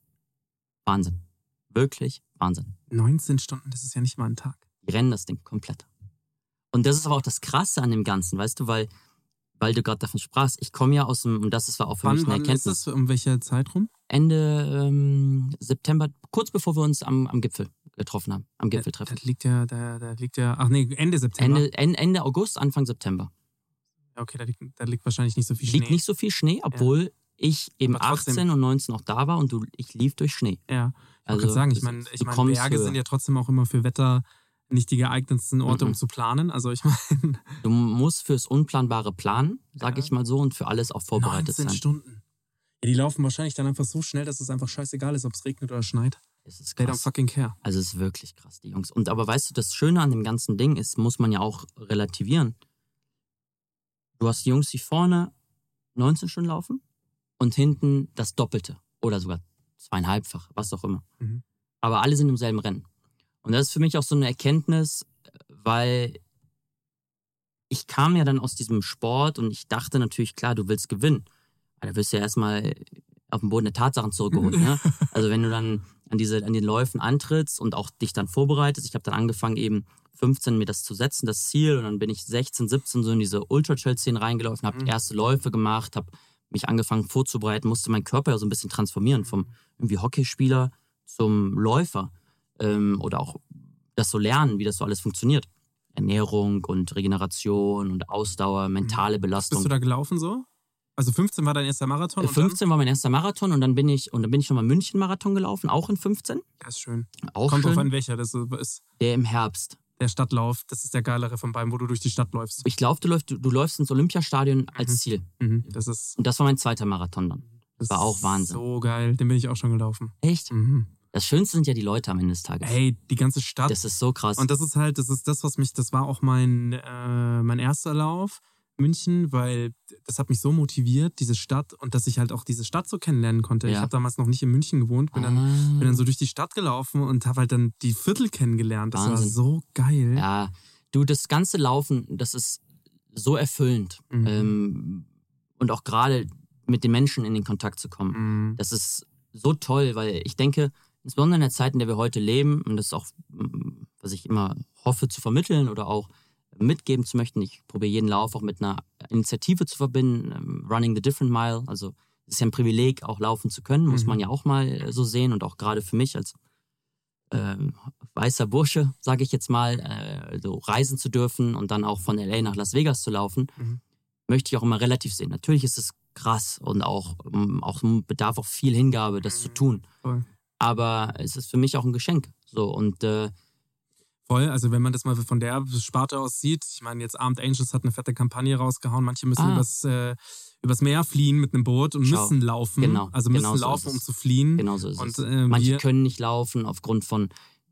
Wahnsinn. Wirklich Wahnsinn. 19 Stunden, das ist ja nicht mal ein Tag. Die rennen das Ding komplett. Und das ist aber auch das Krasse an dem Ganzen, weißt du, weil, weil du gerade davon sprachst. Ich komme ja aus dem, und das war auch für mich Wann, eine wann ist Erkenntnis. das? Um welche Zeit rum? Ende ähm, September, kurz bevor wir uns am, am Gipfel getroffen haben, am Da, Gipfeltreffen. da liegt ja, da, da liegt ja, ach nee, Ende September. Ende, Ende, Ende August, Anfang September. Ja, Okay, da liegt, da liegt wahrscheinlich nicht so viel Liegt Schnee. nicht so viel Schnee, obwohl ich eben Aber trotzdem. 18 und 19 auch da war und du, ich lief durch Schnee. Ja, ich Also, gerade sagen, ich meine, ich mein, Berge höher. sind ja trotzdem auch immer für Wetter nicht die geeignetsten Orte, um Mhm. zu planen. Also ich meine, Du musst fürs Unplanbare planen, sag Ja. ich mal so, und für alles auch vorbereitet 19 sein. Stunden. Ja, die laufen wahrscheinlich dann einfach so schnell, dass es einfach scheißegal ist, ob es regnet oder schneit. Es ist They don't krass. fucking care. Also es ist wirklich krass, die Jungs. Und aber weißt du, das Schöne an dem ganzen Ding ist, muss man ja auch relativieren. Du hast die Jungs, die vorne 19 Stunden laufen und hinten das Doppelte oder sogar zweieinhalbfach, was auch immer. Mhm. Aber alle sind im selben Rennen. Und das ist für mich auch so eine Erkenntnis, weil ich kam ja dann aus diesem Sport und ich dachte natürlich, klar, du willst gewinnen. Aber da wirst du ja erstmal auf den Boden der Tatsachen zurückgeholt. ne? Also wenn du dann an, diese, an den Läufen antrittst und auch dich dann vorbereitest, ich habe dann angefangen eben 15 mir das zu setzen, das Ziel, und dann bin ich 16, 17 so in diese Ultra-Trail-Szene reingelaufen, habe Mhm. erste Läufe gemacht, habe mich angefangen vorzubereiten, musste meinen Körper ja so ein bisschen transformieren vom irgendwie Hockeyspieler zum Läufer ähm, oder auch das so lernen, wie das so alles funktioniert. Ernährung und Regeneration und Ausdauer, mentale Belastung. Bist du da gelaufen so? Also 15 war dein erster Marathon? und 15 war mein erster Marathon und dann bin ich und dann bin ich nochmal München-Marathon gelaufen, auch in 15. Dann? Das ist schön. Auch Kommt drauf schön. an, welcher. Das ist Der im Herbst. Der Stadtlauf. Das ist der geilere von beiden, wo du durch die Stadt läufst. Ich glaube, du läufst, du, du läufst ins Olympiastadion als Mhm. Ziel. Mhm. Das ist, Und das war mein zweiter Marathon dann. das war auch Wahnsinn. So geil. Den bin ich auch schon gelaufen. Echt? Mhm. Das Schönste sind ja die Leute am Ende des Tages. Hey, die ganze Stadt. Das ist so krass. Und das ist halt, das ist das, was mich, das war auch mein, äh, mein erster Lauf München, weil das hat mich so motiviert, diese Stadt und dass ich halt auch diese Stadt so kennenlernen konnte. Ich Ja. habe damals noch nicht in München gewohnt, bin dann, Ah. bin dann so durch die Stadt gelaufen und habe halt dann die Viertel kennengelernt. Das war Wahnsinn. so geil. Ja, du, das ganze Laufen, das ist so erfüllend. Mhm. Ähm, und auch gerade mit den Menschen in den Kontakt zu kommen. Mhm. Das ist so toll, weil ich denke, insbesondere in der Zeit, in der wir heute leben, und das ist auch, was ich immer hoffe zu vermitteln oder auch mitgeben zu möchten, ich probiere jeden Lauf auch mit einer Initiative zu verbinden, ähm, Running the Different Mile. Also es ist ja ein Privileg, auch laufen zu können, muss Mhm. man ja auch mal äh, so sehen und auch gerade für mich als ähm, weißer Bursche, sage ich jetzt mal, äh, so reisen zu dürfen und dann auch von LA nach Las Vegas zu laufen, Mhm. möchte ich auch immer relativ sehen. Natürlich ist es krass und auch, ähm, auch bedarf auch viel Hingabe, das zu tun. Voll. Aber es ist für mich auch ein Geschenk. So und äh, Voll, also wenn man das mal von der Sparte aus sieht, ich meine, jetzt Armed Angels hat eine fette Kampagne rausgehauen, manche müssen Ah. übers, äh, übers Meer fliehen mit einem Boot und Schau. müssen laufen. Genau, also müssen genau so laufen, um es. zu fliehen. genauso ist Und es. äh, Manche wir, können nicht laufen aufgrund von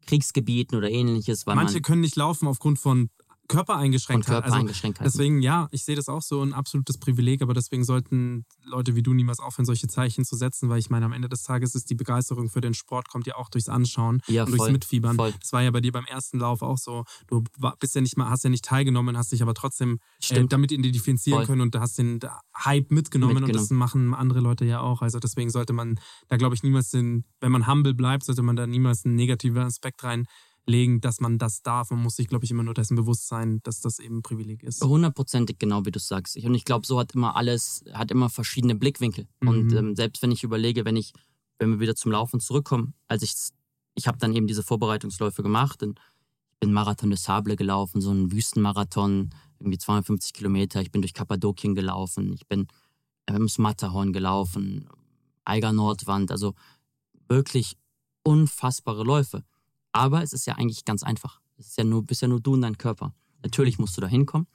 Kriegsgebieten oder ähnliches, weil manche man können nicht laufen aufgrund von von Körpereingeschränktheit. Also Körpereingeschränktheiten. deswegen, ja, ich sehe das auch so ein absolutes Privileg, aber deswegen sollten Leute wie du niemals aufhören, solche Zeichen zu setzen, weil ich meine, am Ende des Tages ist die Begeisterung für den Sport, kommt ja auch durchs Anschauen ja, und durchs voll, Mitfiebern. voll. Das war ja bei dir beim ersten Lauf auch so. Du bist ja nicht mal, hast ja nicht teilgenommen, hast dich aber trotzdem äh, damit identifizieren Voll. können und hast den Hype mitgenommen, und das machen andere Leute ja auch. Also deswegen sollte man da, glaube ich, niemals den, wenn man humble bleibt, sollte man da niemals einen negativen Aspekt reinlegen, dass man das darf. Man muss sich, glaube ich, immer nur dessen bewusst sein, dass das eben ein Privileg ist. Hundertprozentig genau, wie du sagst. Ich- Und ich glaube, so hat immer alles, hat immer verschiedene Blickwinkel. Mhm. Und ähm, selbst wenn ich überlege, wenn ich, wenn wir wieder zum Laufen zurückkommen, als ich, ich habe dann eben diese Vorbereitungsläufe gemacht und ich bin Marathon des Sable gelaufen, so einen Wüstenmarathon, irgendwie 250 Kilometer. Ich bin durch Kappadokien gelaufen, ich bin ähm, ins Matterhorn gelaufen. Eiger Nordwand, also wirklich unfassbare Läufe. Aber es ist ja eigentlich ganz einfach. Es ist ja nur, bist ja nur du und dein Körper. Natürlich musst du da hinkommen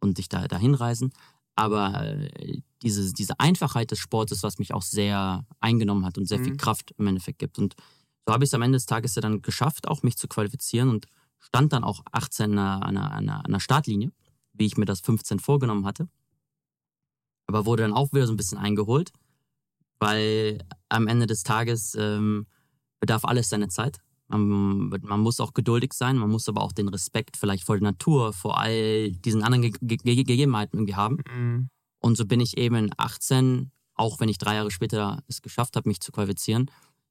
und dich da dahin reisen. Aber äh, diese, diese Einfachheit des Sports ist, was mich auch sehr eingenommen hat und sehr viel Mhm. Kraft im Endeffekt gibt. Und so habe ich es am Ende des Tages ja dann geschafft, auch mich zu qualifizieren und stand dann auch 18 an einer, an einer, an einer Startlinie, wie ich mir das 15 vorgenommen hatte. Aber wurde dann auch wieder so ein bisschen eingeholt, weil am Ende des Tages ähm, bedarf alles seine Zeit. Man, man muss auch geduldig sein, man muss aber auch den Respekt vielleicht vor der Natur, vor all diesen anderen Ge Ge Ge Gegebenheiten irgendwie haben. Mhm. Und so bin ich eben in 18, auch wenn ich drei Jahre später es geschafft habe, mich zu qualifizieren,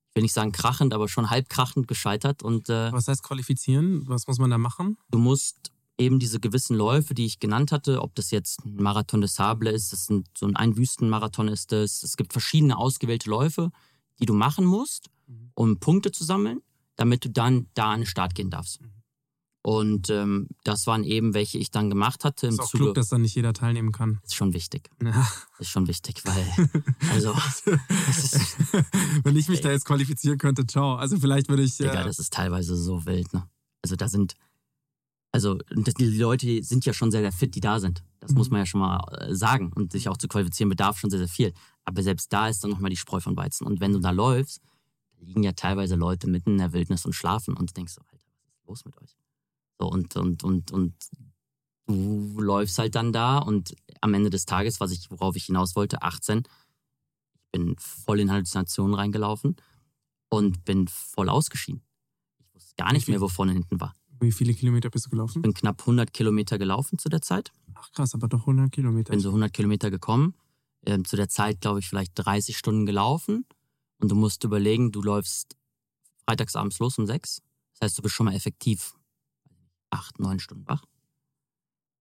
ich will nicht sagen krachend, aber schon halb krachend gescheitert. Und äh, Was heißt qualifizieren? Was muss man da machen? du musst eben diese gewissen Läufe, die ich genannt hatte, ob das jetzt ein Marathon des Sable ist, das sind so ein Einwüstenmarathon ist es. Es gibt verschiedene ausgewählte Läufe, die du machen musst, Mhm. um Punkte zu sammeln, damit du dann da an den Start gehen darfst. Mhm. Und ähm, das waren eben, welche ich dann gemacht hatte im Ist auch Zuge. klug, dass da nicht jeder teilnehmen kann. ist schon wichtig. Ja. Ist schon wichtig, weil also ist, Wenn ich mich da jetzt qualifizieren könnte, ciao. Also vielleicht würde ich. Digga, Äh, das ist teilweise so wild, ne? Also da sind, also die Leute sind ja schon sehr, sehr fit, die da sind. Das Mhm. muss man ja schon mal äh, sagen. Und sich auch zu qualifizieren bedarf schon sehr, sehr viel. Aber selbst da ist dann nochmal die Spreu von Weizen. Und wenn du da läufst, liegen ja teilweise Leute mitten in der Wildnis und schlafen und du denkst so, Alter, was ist los mit euch? So, und, und, und, und du läufst halt dann da und am Ende des Tages, was ich, worauf ich hinaus wollte, 18, ich bin voll in Halluzinationen reingelaufen und bin voll ausgeschieden. Ich wusste gar nicht mehr, wo vorne hinten war. wie viele Kilometer bist du gelaufen? Ich bin knapp 100 Kilometer gelaufen zu der Zeit. Ach krass, aber doch 100 Kilometer. Bin so 100 Kilometer gekommen. Ähm, zu der Zeit, glaube ich, vielleicht 30 Stunden gelaufen. Und du musst überlegen, du läufst freitagsabends los um 6. Das heißt, du bist schon mal effektiv 8, 9 Stunden wach.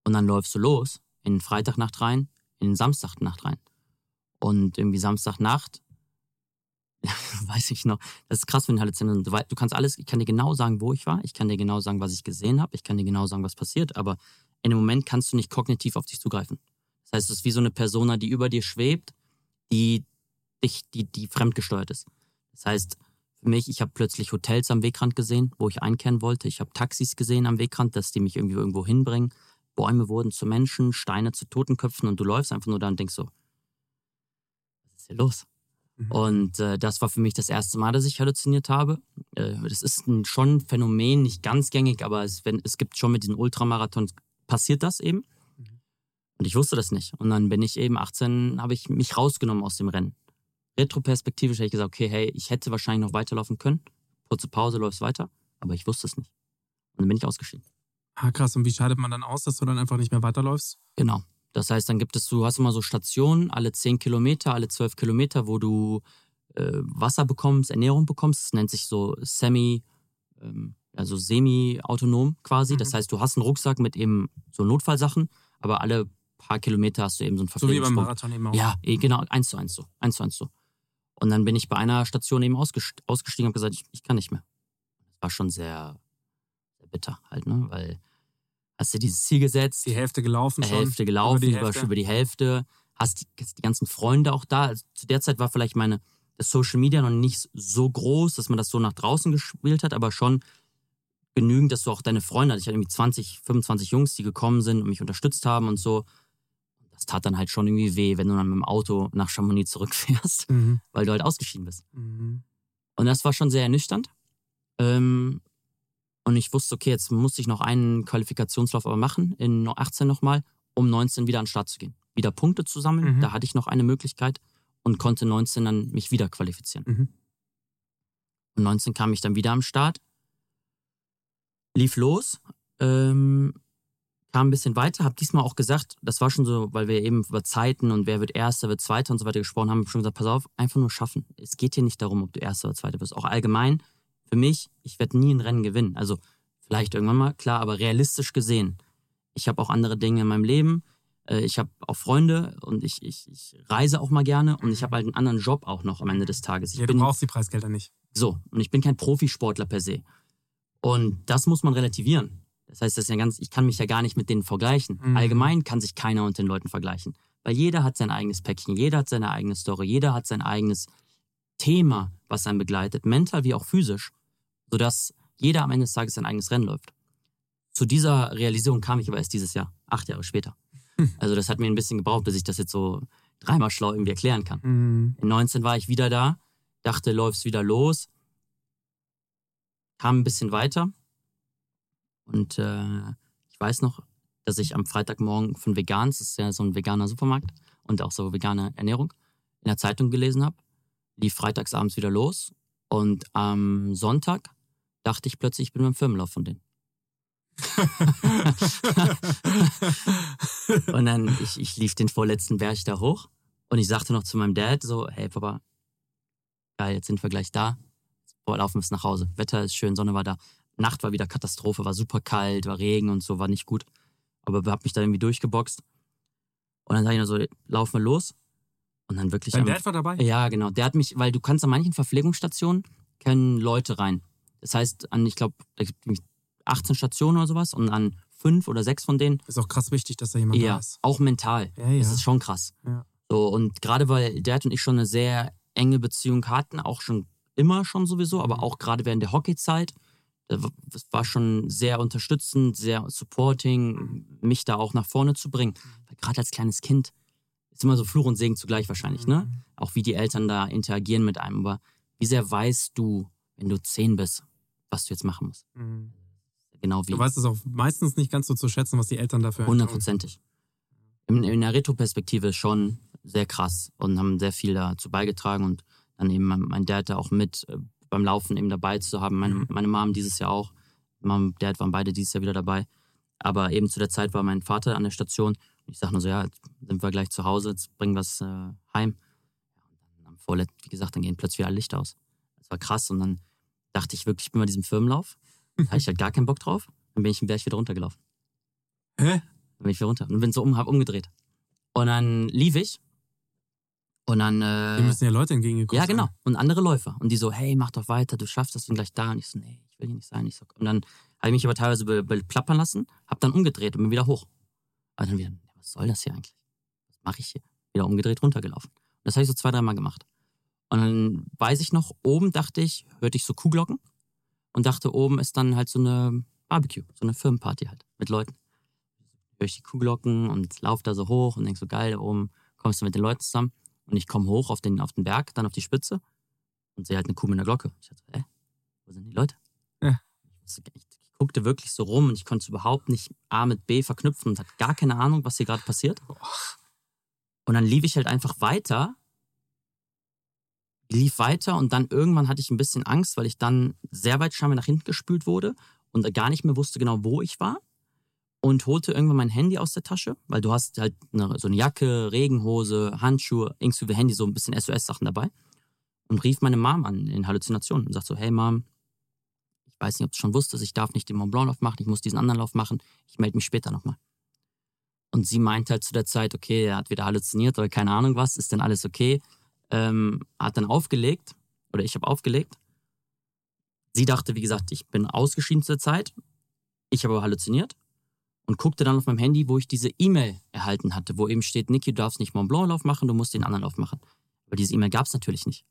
Und dann läufst du los in den Freitagnacht rein, in den Samstagnacht rein. Und irgendwie Samstagnacht, weiß ich noch, das ist krass, wenn Halluzinationen. Du, wei- du kannst alles, ich kann dir genau sagen, wo ich war, ich kann dir genau sagen, was ich gesehen habe, ich kann dir genau sagen, was passiert, aber in dem Moment kannst du nicht kognitiv auf dich zugreifen. Das heißt, es ist wie so eine Persona, die über dir schwebt, die dich, die, die fremdgesteuert ist. Das heißt, für mich, ich habe plötzlich Hotels am Wegrand gesehen, wo ich einkehren wollte. Ich habe Taxis gesehen am Wegrand, dass die mich irgendwie irgendwo hinbringen. Bäume wurden zu Menschen, Steine zu Totenköpfen und du läufst einfach nur da und denkst so, was ist hier los? Mhm. Und äh, das war für mich das erste Mal, dass ich halluziniert habe. Äh, das ist ein, schon ein Phänomen, nicht ganz gängig, aber es, wenn, es gibt schon mit diesen Ultramarathons, passiert das eben. Mhm. Und ich wusste das nicht. Und dann bin ich eben 18, habe ich mich rausgenommen aus dem Rennen. Retroperspektivisch hätte ich gesagt, okay, hey, ich hätte wahrscheinlich noch weiterlaufen können. Kurze Pause, läufst weiter. Aber ich wusste es nicht. Und dann bin ich ausgeschieden. Ah, krass. Und wie scheidet man dann aus, dass du dann einfach nicht mehr weiterläufst? Genau. Das heißt, dann gibt es, du hast immer so Stationen, alle 10 Kilometer, alle 12 Kilometer, wo du äh, Wasser bekommst, Ernährung bekommst. Das nennt sich so semi, ähm, also semi-autonom quasi. Das Mhm. heißt, du hast einen Rucksack mit eben so Notfallsachen, aber alle paar Kilometer hast du eben so einen So wie beim Verpflegungspunkt. Marathon eben auch. Ja, eh, genau, eins zu eins so. Eins zu eins so. Und dann bin ich bei einer Station eben ausgest ausgestiegen und habe gesagt, ich, ich kann nicht mehr. Das war schon sehr, sehr bitter halt, ne? Weil hast du dieses Ziel gesetzt, Die Hälfte gelaufen schon. Hälfte gelaufen, Über die über, Hälfte. über die Hälfte. Hast die, die ganzen Freunde auch da. Also zu der Zeit war vielleicht meine das Social Media noch nicht so groß, dass man das so nach draußen gespielt hat, aber schon genügend, dass du auch deine Freunde hast. Ich hatte irgendwie 20, 25 Jungs, die gekommen sind und mich unterstützt haben und so. Das tat dann halt schon irgendwie weh, wenn du dann mit dem Auto nach Chamonix zurückfährst, Mhm. weil du halt ausgeschieden bist. Mhm. Und das war schon sehr ernüchternd. Ähm, und ich wusste, okay, jetzt muss ich noch einen Qualifikationslauf aber machen, in 18 nochmal, um 19 wieder an den Start zu gehen. Wieder Punkte zu sammeln, Mhm. da hatte ich noch eine Möglichkeit und konnte 19 dann mich wieder qualifizieren. Mhm. Und 19 kam ich dann wieder am Start, lief los, ähm, kam ein bisschen weiter, habe diesmal auch gesagt, das war schon so, weil wir eben über Zeiten und wer wird Erster, wird Zweiter und so weiter gesprochen haben, schon gesagt, pass auf, einfach nur schaffen. Es geht hier nicht darum, ob du Erster oder Zweiter bist. Auch allgemein, für mich, ich werde nie ein Rennen gewinnen. Also vielleicht irgendwann mal, klar, aber realistisch gesehen. Ich habe auch andere Dinge in meinem Leben. Äh, Ich habe auch Freunde und ich, ich, ich reise auch mal gerne und ich habe halt einen anderen Job auch noch am Ende des Tages. Ich Ja, du bin brauchst die Preisgelder nicht. so, und ich bin kein Profisportler per se. Und das muss man relativieren. Das heißt, das ist ja ganz, ich kann mich ja gar nicht mit denen vergleichen. Mhm. Allgemein kann sich keiner unter den Leuten vergleichen. Weil jeder hat sein eigenes Päckchen, jeder hat seine eigene Story, jeder hat sein eigenes Thema, was einen begleitet, mental wie auch physisch, sodass jeder am Ende des Tages sein eigenes Rennen läuft. Zu dieser Realisierung kam ich aber erst dieses Jahr, acht Jahre später. Also das hat mir ein bisschen gebraucht, bis ich das jetzt so dreimal schlau irgendwie erklären kann. Mhm. In 19 war ich wieder da, dachte, läufst wieder los, kam ein bisschen weiter und äh, ich weiß noch, dass ich am Freitagmorgen von Vegans, das ist ja so ein veganer Supermarkt und auch so vegane Ernährung, in der Zeitung gelesen habe, lief freitagsabends wieder los und am Sonntag dachte ich plötzlich, ich bin beim Firmenlauf von denen. und dann, ich, ich lief den vorletzten Berg da hoch und ich sagte noch zu meinem Dad so, hey Papa, geil, jetzt sind wir gleich da. Boah, laufen wir bis nach Hause. Wetter ist schön, Sonne war da. Nacht war wieder Katastrophe, war super kalt, war Regen und so, war nicht gut. Aber hab mich da irgendwie durchgeboxt. Und dann sag ich nur so, laufen wir los. Und dann wirklich. Dein Dad war dabei? ja, genau. Der hat mich, weil du kannst an manchen Verpflegungsstationen können Leute rein. Das heißt, an, ich glaube, 18 Stationen oder sowas und an fünf oder sechs von denen, Ist auch krass wichtig, dass da jemand da ja, ist. auch mental. Ja, ja. Das ist schon krass. Ja. So, und gerade weil Dad und ich schon eine sehr enge Beziehung hatten, auch schon immer schon sowieso, aber Mhm. auch gerade während der Hockeyzeit, das war- das war schon sehr unterstützend, sehr supporting, mich da auch nach vorne zu bringen. Weil gerade als kleines Kind ist immer so Fluch und Segen zugleich wahrscheinlich, ne? Mhm. Auch wie die Eltern da interagieren mit einem. Aber wie sehr weißt du, wenn du zehn bist, was du jetzt machen musst? Mhm. Genau wie. Du weißt es auch meistens nicht ganz so zu schätzen, was die Eltern dafür tun. Hundertprozentig. In, in der Retroperspektive schon sehr krass und haben sehr viel dazu beigetragen und dann eben mein, mein Dad da auch mit äh, beim Laufen eben dabei zu haben. Meine, Mhm. meine Mom dieses Jahr auch. Mom und Dad waren beide dieses Jahr wieder dabei. Aber eben zu der Zeit war mein Vater an der Station. Und ich sag nur so, ja, jetzt sind wir gleich zu Hause, jetzt bringen wir es äh, heim. Und dann am Vorlet, wie gesagt, dann gehen plötzlich alle Lichter aus. Das war krass. Und dann dachte ich wirklich, ich bin bei diesem Firmenlauf. Da hatte ich halt gar keinen Bock drauf. Dann bin ich den Berg wieder runtergelaufen. Hä? Dann bin ich wieder runter und bin so um, hab umgedreht. Und dann lief ich. Und dann. Äh, müssen ja Leute entgegengekommen ja, genau. Und andere Läufer. Und die so, hey, mach doch weiter, du schaffst das, bin gleich da. Und ich so, nee, ich will hier nicht sein. Ich so, und dann habe ich mich aber teilweise be- beplappern lassen, hab dann umgedreht und bin wieder hoch. Aber dann wieder, was soll das hier eigentlich? Was mache ich hier? Wieder umgedreht, runtergelaufen. Und das habe ich so zwei, dreimal gemacht. Und dann weiß ich noch, oben dachte ich, hörte ich so Kuhglocken und dachte, oben ist dann halt so eine Barbecue, so eine Firmenparty halt mit Leuten. Höre ich die Kuhglocken und laufe da so hoch und denk so, geil, da oben kommst du mit den Leuten zusammen. Und ich komme hoch auf den, auf den Berg, dann auf die Spitze und sehe halt eine Kuh mit einer Glocke. Ich dachte, hä, wo sind die Leute? Ja. Ich, ich guckte wirklich so rum und ich konnte es überhaupt nicht A mit B verknüpfen und hatte gar keine Ahnung, was hier gerade passiert. Und dann lief ich halt einfach weiter, lief weiter und dann irgendwann hatte ich ein bisschen Angst, weil ich dann sehr weit scheinbar nach hinten gespült wurde und gar nicht mehr wusste genau, wo ich war. Und holte irgendwann mein Handy aus der Tasche, weil du hast halt eine, so eine Jacke, Regenhose, Handschuhe, inklusive Handy, so ein bisschen SOS-Sachen dabei. Und rief meine Mom an in Halluzinationen und sagt so, hey Mom, ich weiß nicht, ob du schon wusstest, ich darf nicht den Mont Blanc-Lauf machen, ich muss diesen anderen Lauf machen, ich melde mich später nochmal. Und sie meinte halt zu der Zeit, okay, er hat wieder halluziniert oder keine Ahnung was, ist denn alles okay? Ähm, hat dann aufgelegt, oder ich habe aufgelegt. Sie dachte, wie gesagt, ich bin ausgeschieden zu der Zeit. Ich habe halluziniert und guckte dann auf meinem Handy, wo ich diese E-Mail erhalten hatte, wo eben steht, Niki, du darfst nicht Mont Blanc-Lauf machen, du musst den anderen Lauf machen. Aber diese E-Mail gab es natürlich nicht.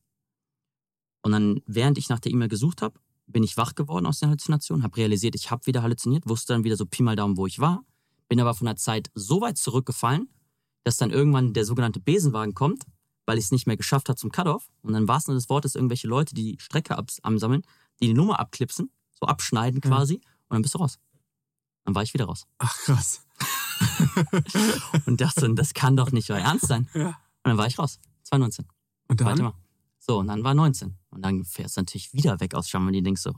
Und dann, während ich nach der E-Mail gesucht habe, bin ich wach geworden aus der Halluzination, habe realisiert, ich habe wieder halluziniert, wusste dann wieder so Pi mal Daumen, wo ich war, bin aber von der Zeit so weit zurückgefallen, dass dann irgendwann der sogenannte Besenwagen kommt, weil ich es nicht mehr geschafft habe zum Cut-Off. Und dann war es nur des Wortes irgendwelche Leute, die die Strecke abs- ansammeln, die die Nummer abklipsen, so abschneiden Ja. quasi, und dann bist du raus. Dann war ich wieder raus. Ach, krass. Und dachte, das kann doch nicht euer Ernst sein. Ja. Und dann war ich raus. 2019. Und Warte dann? mal. So, und dann war 19. Und dann fährst du natürlich wieder weg aus Schamm und die denkst so,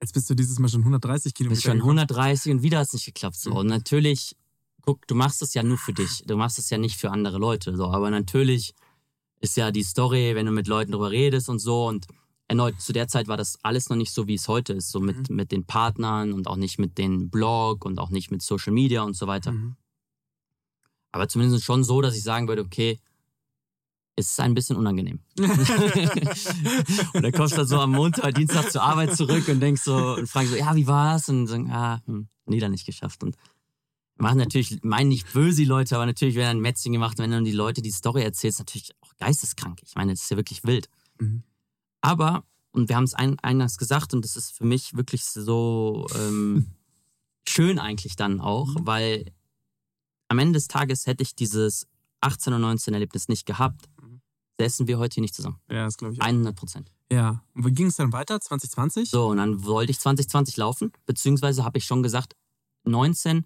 Jetzt bist du dieses Mal schon 130 Kilometer. bist schon gekommen. 130 und wieder hat es nicht geklappt. So. Und natürlich, guck, du machst es ja nur für dich. Du machst es ja nicht für andere Leute. So. Aber natürlich ist ja die Story, wenn du mit Leuten drüber redest und so. Und erneut, zu der Zeit war das alles noch nicht so, wie es heute ist. So mit, mit den Partnern und auch nicht mit den Blog und auch nicht mit Social Media und so weiter. Mhm. Aber zumindest schon so, dass ich sagen würde, okay, es ist ein bisschen unangenehm. und dann kommst du dann so am Montag, Dienstag zur Arbeit zurück und denkst so, und fragst so, ja, wie war's? Und sagen, ah, hm, nee, dann nicht geschafft. Und machen natürlich, meinen nicht böse die Leute, aber natürlich werden dann Mätzchen gemacht, wenn dann die Leute die Story erzählst, natürlich auch geisteskrank. Ich meine, das ist ja wirklich wild. Mhm. Aber, und wir haben es ein, eingangs gesagt, und das ist für mich wirklich so ähm, schön eigentlich dann auch, Mhm. weil am Ende des Tages hätte ich dieses 18 und 19 Erlebnis nicht gehabt, Mhm. säßen wir heute hier nicht zusammen. Ja, das glaube ich. auch. 100 Prozent. Ja. Und wie ging es dann weiter? 2020? So, und dann wollte ich 2020 laufen, beziehungsweise habe ich schon gesagt, 19,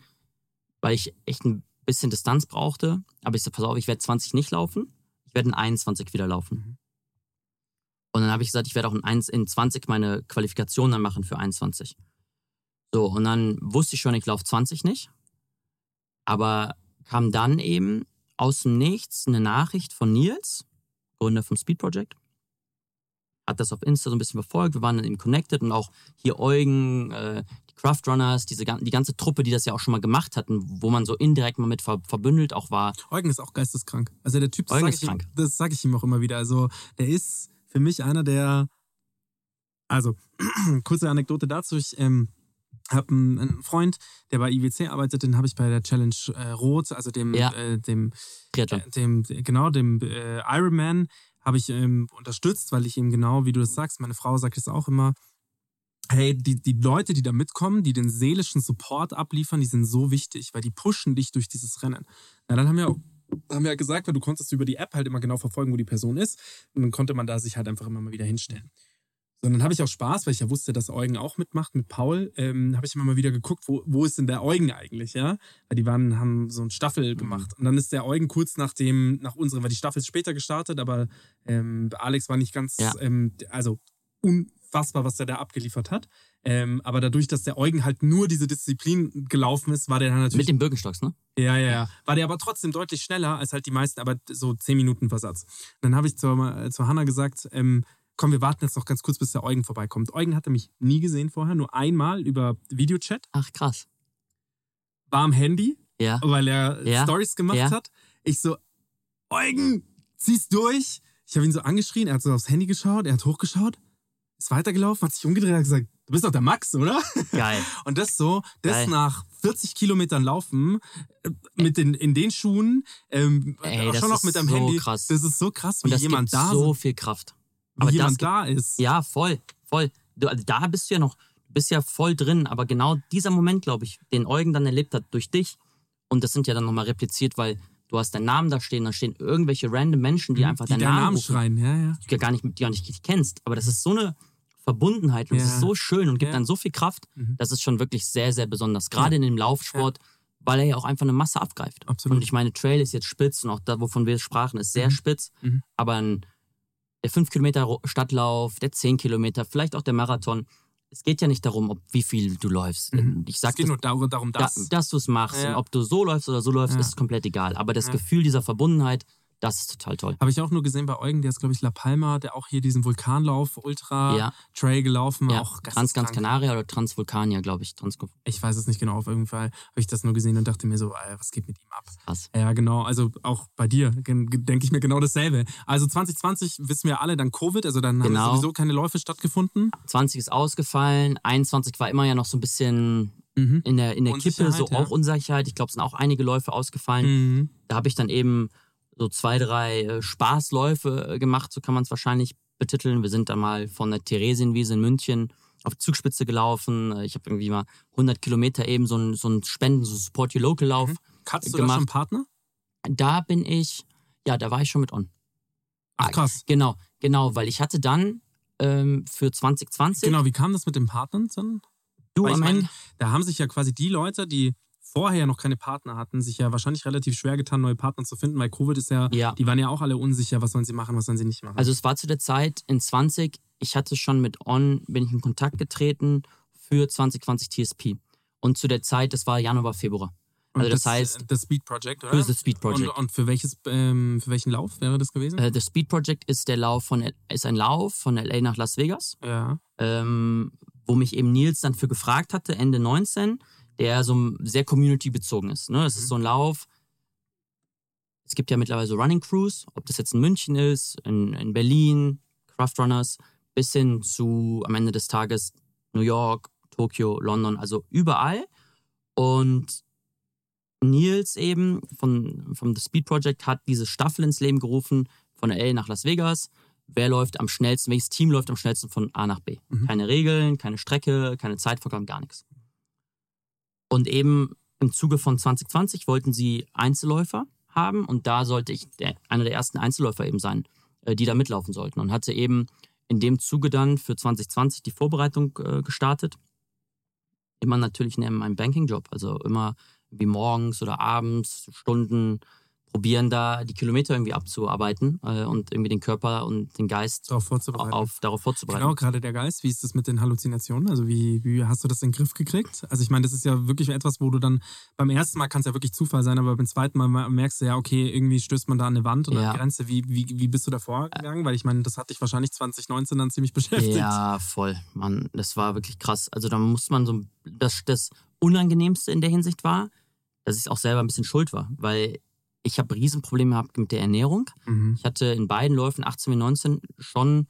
weil ich echt ein bisschen Distanz brauchte. Aber ich so, pass auf, ich werde 20 nicht laufen, ich werde in 21 wieder laufen. Mhm. Und dann habe ich gesagt, ich werde auch in, 1, in 20 meine Qualifikation dann machen für 21. So, und dann wusste ich schon, ich laufe 20 nicht. Aber kam dann eben aus dem Nichts eine Nachricht von Nils, Gründer vom Speed Project. Hat das auf Insta so ein bisschen verfolgt. Wir waren dann eben connected und auch hier Eugen, äh, die Craft Runners, diese, die ganze Truppe, die das ja auch schon mal gemacht hatten, wo man so indirekt mal mit ver verbündelt auch war. Eugen ist auch geisteskrank. Also der Typ, das sage ist ich, sag ich ihm auch immer wieder. Also der ist für mich einer der, also kurze Anekdote dazu. Ich ähm, habe einen, einen Freund, der bei IWC arbeitet, den habe ich bei der Challenge äh, Rot, also dem, Ja. äh, dem, äh, dem, genau, dem äh, Ironman, habe ich ähm, unterstützt, weil ich ihm genau, wie du das sagst, meine Frau sagt es auch immer, hey, die, die Leute, die da mitkommen, die den seelischen Support abliefern, die sind so wichtig, weil die pushen dich durch dieses Rennen. Na, dann haben wir auch haben wir ja gesagt, weil du konntest über die App halt immer genau verfolgen, wo die Person ist. Und dann konnte man da sich halt einfach immer mal wieder hinstellen. So, und dann habe ich auch Spaß, weil ich ja wusste, dass Eugen auch mitmacht mit Paul. Ähm, habe ich immer mal wieder geguckt, wo, wo ist denn der Eugen eigentlich, ja? Weil die waren, haben so eine Staffel gemacht. Und dann ist der Eugen kurz nach dem, nach unserem, weil die Staffel ist später gestartet, aber ähm, Alex war nicht ganz, Ja. ähm, also unfassbar, was der da abgeliefert hat. Ähm, aber dadurch, dass der Eugen halt nur diese Disziplin gelaufen ist, war der dann natürlich Mit den Birkenstocks, ne? ja, ja, ja. War der aber trotzdem deutlich schneller als halt die meisten, aber so 10 Minuten Versatz. Dann habe ich zur, äh, zur Hanna gesagt, ähm, komm, wir warten jetzt noch ganz kurz, bis der Eugen vorbeikommt. Eugen hatte mich nie gesehen vorher, nur einmal über Videochat, Ach, krass. war am Handy, Ja. weil er Ja, Stories gemacht ja. hat. Ich so, Eugen, zieh's durch. Ich habe ihn so angeschrien, er hat so aufs Handy geschaut, er hat hochgeschaut, ist weitergelaufen, hat sich umgedreht und hat gesagt, du bist doch der Max, oder? Geil. Und das so, das Geil. nach 40 Kilometern Laufen, äh, mit den, in den Schuhen, ähm, Ey, auch schon noch ist mit dem so Handy. krass. Das ist so krass, wie Und das jemand gibt da, so viel Kraft. wie Aber jemand da ist. Ja, voll, voll. Du, also da bist du ja noch, du bist ja voll drin, aber genau dieser Moment, glaube ich, den Eugen dann erlebt hat durch dich, und das sind ja dann nochmal repliziert, weil du hast deinen Namen da stehen, da stehen irgendwelche random Menschen, die einfach Mhm. die deinen deinen Namen, Namen schreien, ja, ja. die du gar nicht, die du gar nicht kennst. Aber das ist so eine Verbundenheit und es Ja. ist so schön und gibt Ja. dann so viel Kraft, Mhm. das ist schon wirklich sehr, sehr besonders. Gerade in dem Laufsport, weil er ja auch einfach eine Masse abgreift. Absolut. Und ich meine, Trail ist jetzt spitz und auch da, wovon wir sprachen, ist sehr Mhm. spitz. Mhm. Aber ein, der 5 Kilometer Stadtlauf, der 10 Kilometer, vielleicht auch der Marathon, es geht ja nicht darum, ob wie viel du läufst. Mhm. Ich sag es geht das, nur darum, darum da, dass. dass du es machst. Ja. Und ob du so läufst oder so läufst, Ja. ist komplett egal. Aber das Ja. Gefühl dieser Verbundenheit, das ist total toll. Habe ich auch nur gesehen bei Eugen, der ist, glaube ich, La Palma, der auch hier diesen Vulkanlauf, Ultra Ja. Trail gelaufen, Ja, auch Trans Ganz. Canaria oder Transvulkania, glaube ich. Trans Ich weiß es nicht genau, auf jeden Fall habe ich das nur gesehen und dachte mir so, was geht mit ihm ab? krass. Ja, genau. Also auch bei dir denke ich mir genau dasselbe. Also 2020 wissen wir alle dann Covid, also dann Genau. haben sowieso keine Läufe stattgefunden. 20 ist ausgefallen, 21 war immer ja noch so ein bisschen Mhm. in der, in der Kippe, so ja. auch Unsicherheit. Ich glaube, es sind auch einige Läufe ausgefallen. Mhm. Da habe ich dann eben so zwei, drei äh, Spaßläufe äh, gemacht, so kann man es wahrscheinlich betiteln. Wir sind dann mal von der Theresienwiese in München auf die Zugspitze gelaufen. Äh, Ich habe irgendwie mal 100 Kilometer eben so ein, so ein Spenden, so Support Your Local Lauf. Hattest du da gemacht. schon einen Partner? Da bin ich, ja, da war ich schon mit on. Ach krass. Genau, genau, weil ich hatte dann ähm, für 2020, Genau, wie kam das mit den Partnern dann? du Weil ich am mein, Ende, da haben sich ja quasi die Leute, die vorher noch keine Partner hatten, sich ja wahrscheinlich relativ schwer getan, neue Partner zu finden, weil Covid ist ja, Ja. die waren ja auch alle unsicher, was sollen sie machen, was sollen sie nicht machen. Also es war zu der Zeit in 20, ich hatte schon mit On, bin ich in Kontakt getreten für 2020 TSP. Und zu der Zeit, das war Januar, Februar. Also das, heißt, das Speed Project, oder? für das Speed Project. Und, und für welches, ähm, für welchen Lauf wäre das gewesen? Äh, das Speed Project ist der Lauf von ist ein Lauf von LA nach Las Vegas, ja. ähm, wo mich eben Nils dann für gefragt hatte, Ende 19, der so sehr community-bezogen ist. Ne? Es ist so ein Lauf. Es gibt ja mittlerweile so Running Crews, ob das jetzt in München ist, in, in Berlin, Craft Runners, bis hin zu am Ende des Tages New York, Tokio, London, also überall. Und Nils eben von, vom The Speed Project hat diese Staffel ins Leben gerufen, von LA nach Las Vegas. Wer läuft am schnellsten, welches Team läuft am schnellsten von A nach B? Mhm. Keine Regeln, keine Strecke, keine Zeitvorgaben, gar nichts. Und eben im Zuge von 2020 wollten sie Einzelläufer haben und da sollte ich der, einer der ersten Einzelläufer eben sein, äh, die da mitlaufen sollten. Und hatte eben in dem Zuge dann für 2020 die Vorbereitung äh, gestartet. Immer natürlich neben meinem Banking-Job, also immer wie morgens oder abends Stunden probieren, da die Kilometer irgendwie abzuarbeiten äh, und irgendwie den Körper und den Geist Darauf vorzubereiten. auf, darauf vorzubereiten. Genau, gerade der Geist. Wie ist das mit den Halluzinationen? Also wie, wie hast du das in den Griff gekriegt? Also ich meine, das ist ja wirklich etwas, wo du dann beim ersten Mal kann es ja wirklich Zufall sein, aber beim zweiten Mal merkst du ja, okay, irgendwie stößt man da an eine Wand oder Ja. eine Grenze. Wie, wie, wie bist du da vorgegangen? Weil ich meine, das hat dich wahrscheinlich 2019 dann ziemlich beschäftigt. Ja, voll. Mann, das war wirklich krass. Also da muss man so, das, das Unangenehmste in der Hinsicht war, dass ich auch selber ein bisschen schuld war, weil ich habe Riesenprobleme gehabt mit der Ernährung. Mhm. Ich hatte in beiden Läufen, 18 wie 19, schon,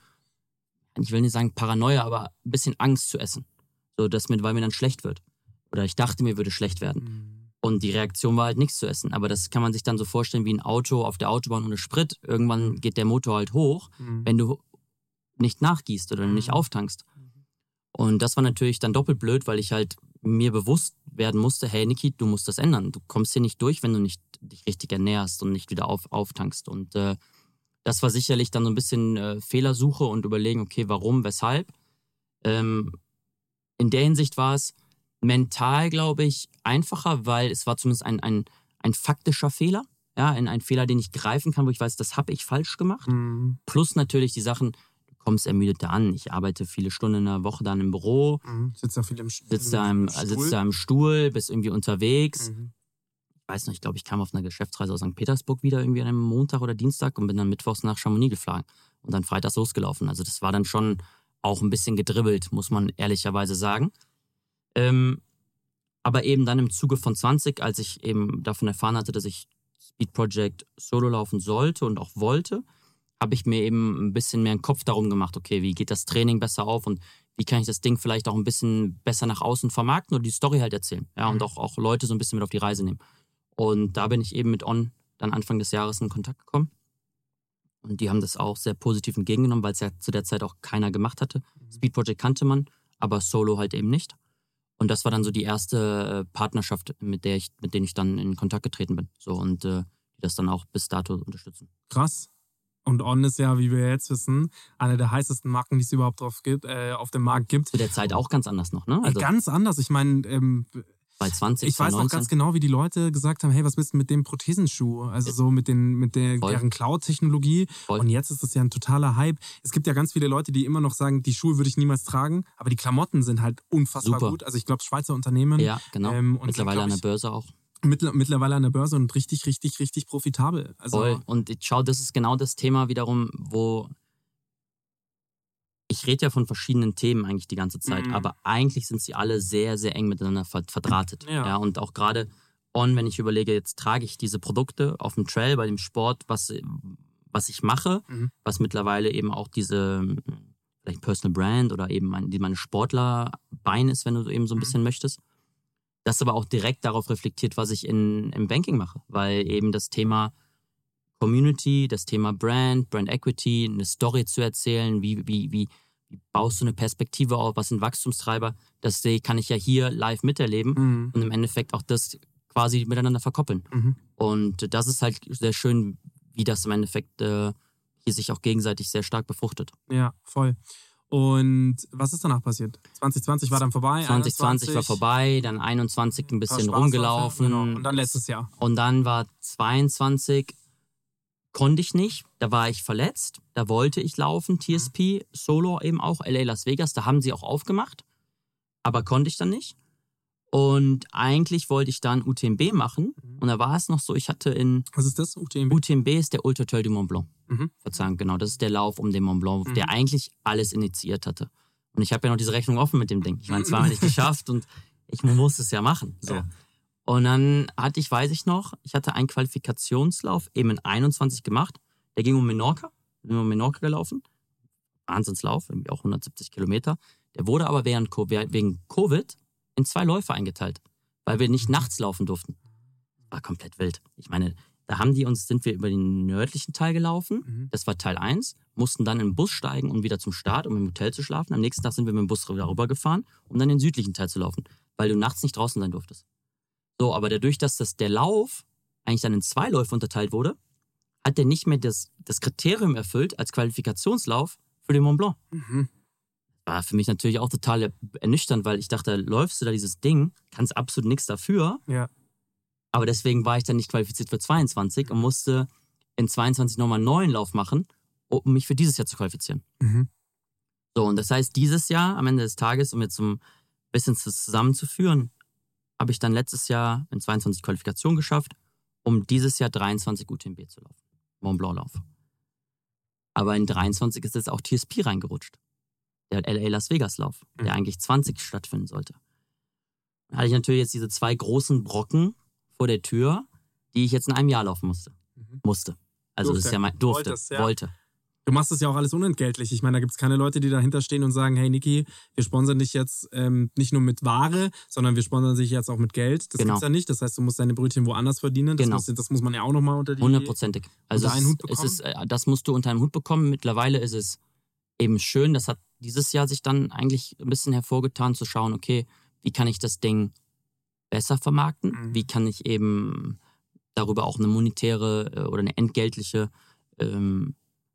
ich will nicht sagen Paranoia, aber ein bisschen Angst zu essen. So, dass mir, weil mir dann schlecht wird. Oder ich dachte, mir würde schlecht werden. Mhm. Und die Reaktion war halt nichts zu essen. Aber das kann man sich dann so vorstellen wie ein Auto auf der Autobahn ohne Sprit. Irgendwann geht der Motor halt hoch, Mhm. wenn du nicht nachgießt oder nicht Mhm. auftankst. Und das war natürlich dann doppelt blöd, weil ich halt mir bewusst werden musste, hey Niki, du musst das ändern. Du kommst hier nicht durch, wenn du nicht dich richtig ernährst und nicht wieder auf, auftankst. Und äh, das war sicherlich dann so ein bisschen äh, Fehlersuche und überlegen, okay, warum, weshalb. Ähm, in der Hinsicht war es mental, glaube ich, einfacher, weil es war zumindest ein, ein, ein faktischer Fehler. Ja, ein, ein Fehler, den ich greifen kann, wo ich weiß, das habe ich falsch gemacht. Mhm. Plus natürlich die Sachen, du kommst ermüdet da an. Ich arbeite viele Stunden in der Woche dann im Büro, Mhm. Sitzt da viel im sitzt da im, Stuhl? sitzt da im Stuhl, bist irgendwie unterwegs. Mhm. Ich weiß noch, ich glaube, ich kam auf einer Geschäftsreise aus St. Petersburg wieder irgendwie an einem Montag oder Dienstag und bin dann mittwochs nach Chamonix geflogen und dann freitags losgelaufen. Also das war dann schon auch ein bisschen gedribbelt, muss man ehrlicherweise sagen. Ähm, aber eben dann im Zuge von 20, als ich eben davon erfahren hatte, dass ich Speed Project solo laufen sollte und auch wollte, habe ich mir eben ein bisschen mehr einen Kopf darum gemacht, okay, wie geht das Training besser auf und wie kann ich das Ding vielleicht auch ein bisschen besser nach außen vermarkten oder die Story halt erzählen. Ja, und Mhm. auch, auch Leute so ein bisschen mit auf die Reise nehmen. Und da bin ich eben mit On dann Anfang des Jahres in Kontakt gekommen. Und die haben das auch sehr positiv entgegengenommen, weil es ja zu der Zeit auch keiner gemacht hatte. Speed Project kannte man, aber Solo halt eben nicht. Und das war dann so die erste äh, Partnerschaft, mit der ich, mit denen ich dann in Kontakt getreten bin. So und äh, die das dann auch bis dato unterstützen. Krass. Und On ist ja, wie wir jetzt wissen, eine der heißesten Marken, die es überhaupt drauf gibt, äh, auf dem Markt gibt. Zu der Zeit auch ganz anders noch, ne? Also Ganz anders. Ich meine, ähm, bei 20, ich weiß noch 2019. ganz genau, wie die Leute gesagt haben, hey, was willst du mit dem Prothesenschuh? Also so mit, den, mit der, Voll. deren Cloud-Technologie. Und jetzt ist das ja ein totaler Hype. Es gibt ja ganz viele Leute, die immer noch sagen, die Schuhe würde ich niemals tragen, aber die Klamotten sind halt unfassbar Super. gut. Also ich glaube, Schweizer Unternehmen Ja, genau. Ähm, Mittlerweile sind, an glaub der Börse auch. mittler, mittlerweile an der Börse und richtig, richtig, richtig profitabel. Also Voll. Und ich schau, das ist genau das Thema wiederum, wo ich rede ja von verschiedenen Themen eigentlich die ganze Zeit, Mhm. aber eigentlich sind sie alle sehr, sehr eng miteinander ver verdrahtet. Ja. und auch gerade on, wenn ich überlege, jetzt trage ich diese Produkte auf dem Trail, bei dem Sport, was, was ich mache, Mhm. was mittlerweile eben auch diese vielleicht Personal Brand oder eben mein, die meine Sportlerbein ist, wenn du eben so ein Mhm. bisschen möchtest. Das aber auch direkt darauf reflektiert, was ich in, im Banking mache, weil eben das Thema Community, das Thema Brand, Brand Equity, eine Story zu erzählen, wie, wie, wie, baust du eine Perspektive auf, was sind Wachstumstreiber, das kann ich ja hier live miterleben Mhm. und im Endeffekt auch das quasi miteinander verkoppeln. Mhm. Und das ist halt sehr schön, wie das im Endeffekt äh, hier sich auch gegenseitig sehr stark befruchtet. Ja, voll. Und was ist danach passiert? 2020 war dann vorbei. 2020 war 21, vorbei, dann 21 ein bisschen Spaßläufe, rumgelaufen. Genau. Und dann letztes Jahr. Und dann war 22, konnte ich nicht. Da war ich verletzt. Da wollte ich laufen, TSP, Solo eben auch, LA Las Vegas. Da haben sie auch aufgemacht. Aber konnte ich dann nicht. Und eigentlich wollte ich dann UTMB machen. Und da war es noch so, ich hatte in Was ist das? UTMB? UTMB ist der Ultra Trail du Mont Blanc. Mhm. Verzeihung, genau. Das ist der Lauf um den Mont Blanc, Mhm. der eigentlich alles initiiert hatte. Und ich habe ja noch diese Rechnung offen mit dem Ding. Ich meine, zweimal nicht geschafft und ich muss es ja machen. So. Ja. Und dann hatte ich, weiß ich noch, ich hatte einen Qualifikationslauf eben in 21 gemacht. Der ging um Menorca. Bin um Menorca gelaufen. Wahnsinnslauf, irgendwie auch 170 Kilometer. Der wurde aber während, wegen Covid in zwei Läufe eingeteilt, weil wir nicht nachts laufen durften. War komplett wild. Ich meine, Da haben die uns, sind wir über den nördlichen Teil gelaufen. Mhm. Das war Teil 1. Mussten dann in den Bus steigen und wieder zum Start, um im Hotel zu schlafen. Am nächsten Tag sind wir mit dem Bus wieder rübergefahren, um dann den südlichen Teil zu laufen, weil du nachts nicht draußen sein durftest. So, aber dadurch, dass das, der Lauf eigentlich dann in zwei Läufe unterteilt wurde, hat der nicht mehr das, das Kriterium erfüllt als Qualifikationslauf für den Mont Blanc. Mhm. War für mich natürlich auch total ernüchternd, weil ich dachte, läufst du da dieses Ding, kannst absolut nichts dafür. Ja. Aber deswegen war ich dann nicht qualifiziert für 22 und musste in 22 nochmal einen neuen Lauf machen, um mich für dieses Jahr zu qualifizieren. Mhm. So, und das heißt, dieses Jahr, am Ende des Tages, um jetzt so ein bisschen zusammenzuführen, habe ich dann letztes Jahr in 22 Qualifikation geschafft, um dieses Jahr 23 UTMB zu laufen. Mont Blanc Lauf. Aber in 23 ist jetzt auch TSP reingerutscht. Der LA Las Vegas Lauf, der Mhm. eigentlich 20 stattfinden sollte. Dann hatte ich natürlich jetzt diese zwei großen Brocken vor der Tür, die ich jetzt in einem Jahr laufen musste. Mhm. Musste. Also das Durfte. ist ja mein, durfte, Wolltest, ja. wollte. Du machst das ja auch alles unentgeltlich. Ich meine, da gibt es keine Leute, die dahinter stehen und sagen, hey Niki, wir sponsern dich jetzt ähm, nicht nur mit Ware, sondern wir sponsern dich jetzt auch mit Geld. Das Genau. gibt's ja nicht. Das heißt, du musst deine Brötchen woanders verdienen. Das, Genau. muss, das muss man ja auch nochmal unter die... Hundertprozentig. Also unter einen Hut es ist, äh, das musst du unter einen Hut bekommen. Mittlerweile ist es eben schön, das hat dieses Jahr sich dann eigentlich ein bisschen hervorgetan, zu schauen, okay, wie kann ich das Ding besser vermarkten? Mhm. Wie kann ich eben darüber auch eine monetäre äh, oder eine entgeltliche ähm,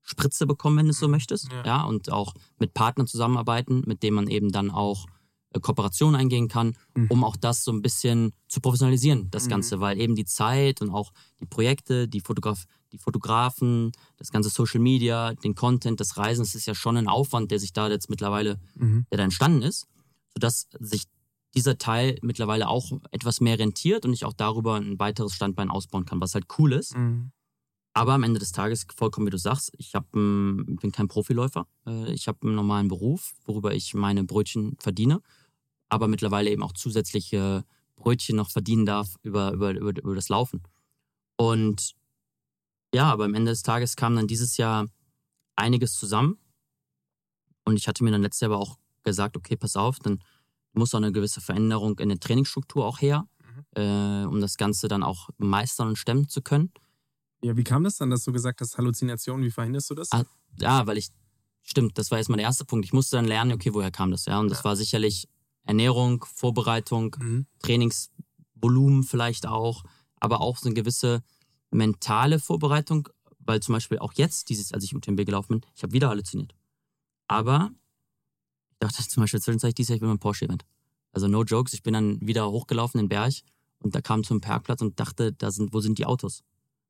Spritze bekommen, wenn du es so möchtest. Mhm. Ja. Ja. und auch mit Partnern zusammenarbeiten, mit denen man eben dann auch äh, Kooperationen eingehen kann, Mhm. um auch das so ein bisschen zu professionalisieren, das Mhm. Ganze, weil eben die Zeit und auch die Projekte, die, Fotograf die Fotografen, das ganze Social Media, den Content, das Reisen, das ist ja schon ein Aufwand, der sich da jetzt mittlerweile, Mhm. der da entstanden ist, sodass sich dieser Teil mittlerweile auch etwas mehr rentiert und ich auch darüber ein weiteres Standbein ausbauen kann, was halt cool ist. Mhm. Aber am Ende des Tages, vollkommen wie du sagst, ich hab, ähm, bin kein Profiläufer. Äh, Ich habe einen normalen Beruf, worüber ich meine Brötchen verdiene, aber mittlerweile eben auch zusätzliche Brötchen noch verdienen darf über, über, über, über das Laufen. Und ja, aber am Ende des Tages kam dann dieses Jahr einiges zusammen. Und ich hatte mir dann letztes Jahr aber auch gesagt, okay, pass auf, dann muss auch eine gewisse Veränderung in der Trainingsstruktur auch her, äh, um das Ganze dann auch meistern und stemmen zu können. Ja, wie kam das dann, dass du gesagt hast, Halluzinationen, wie verhinderst du das? Ah, ja, weil ich, stimmt, das war erstmal der erste Punkt. Ich musste dann lernen, okay, woher kam das, ja? Und das Ja. war sicherlich Ernährung, Vorbereitung, Mhm. Trainingsvolumen vielleicht auch, aber auch so eine gewisse mentale Vorbereitung, weil zum Beispiel auch jetzt, dieses, als ich UTMB gelaufen bin, ich habe wieder halluziniert. Aber ich dachte zum Beispiel zwischenzeitlich dieses Jahr, ich bin beim Porsche-Event. Also no jokes, ich bin dann wieder hochgelaufen in den Berg und da kam zum Parkplatz und dachte, da sind, wo sind die Autos?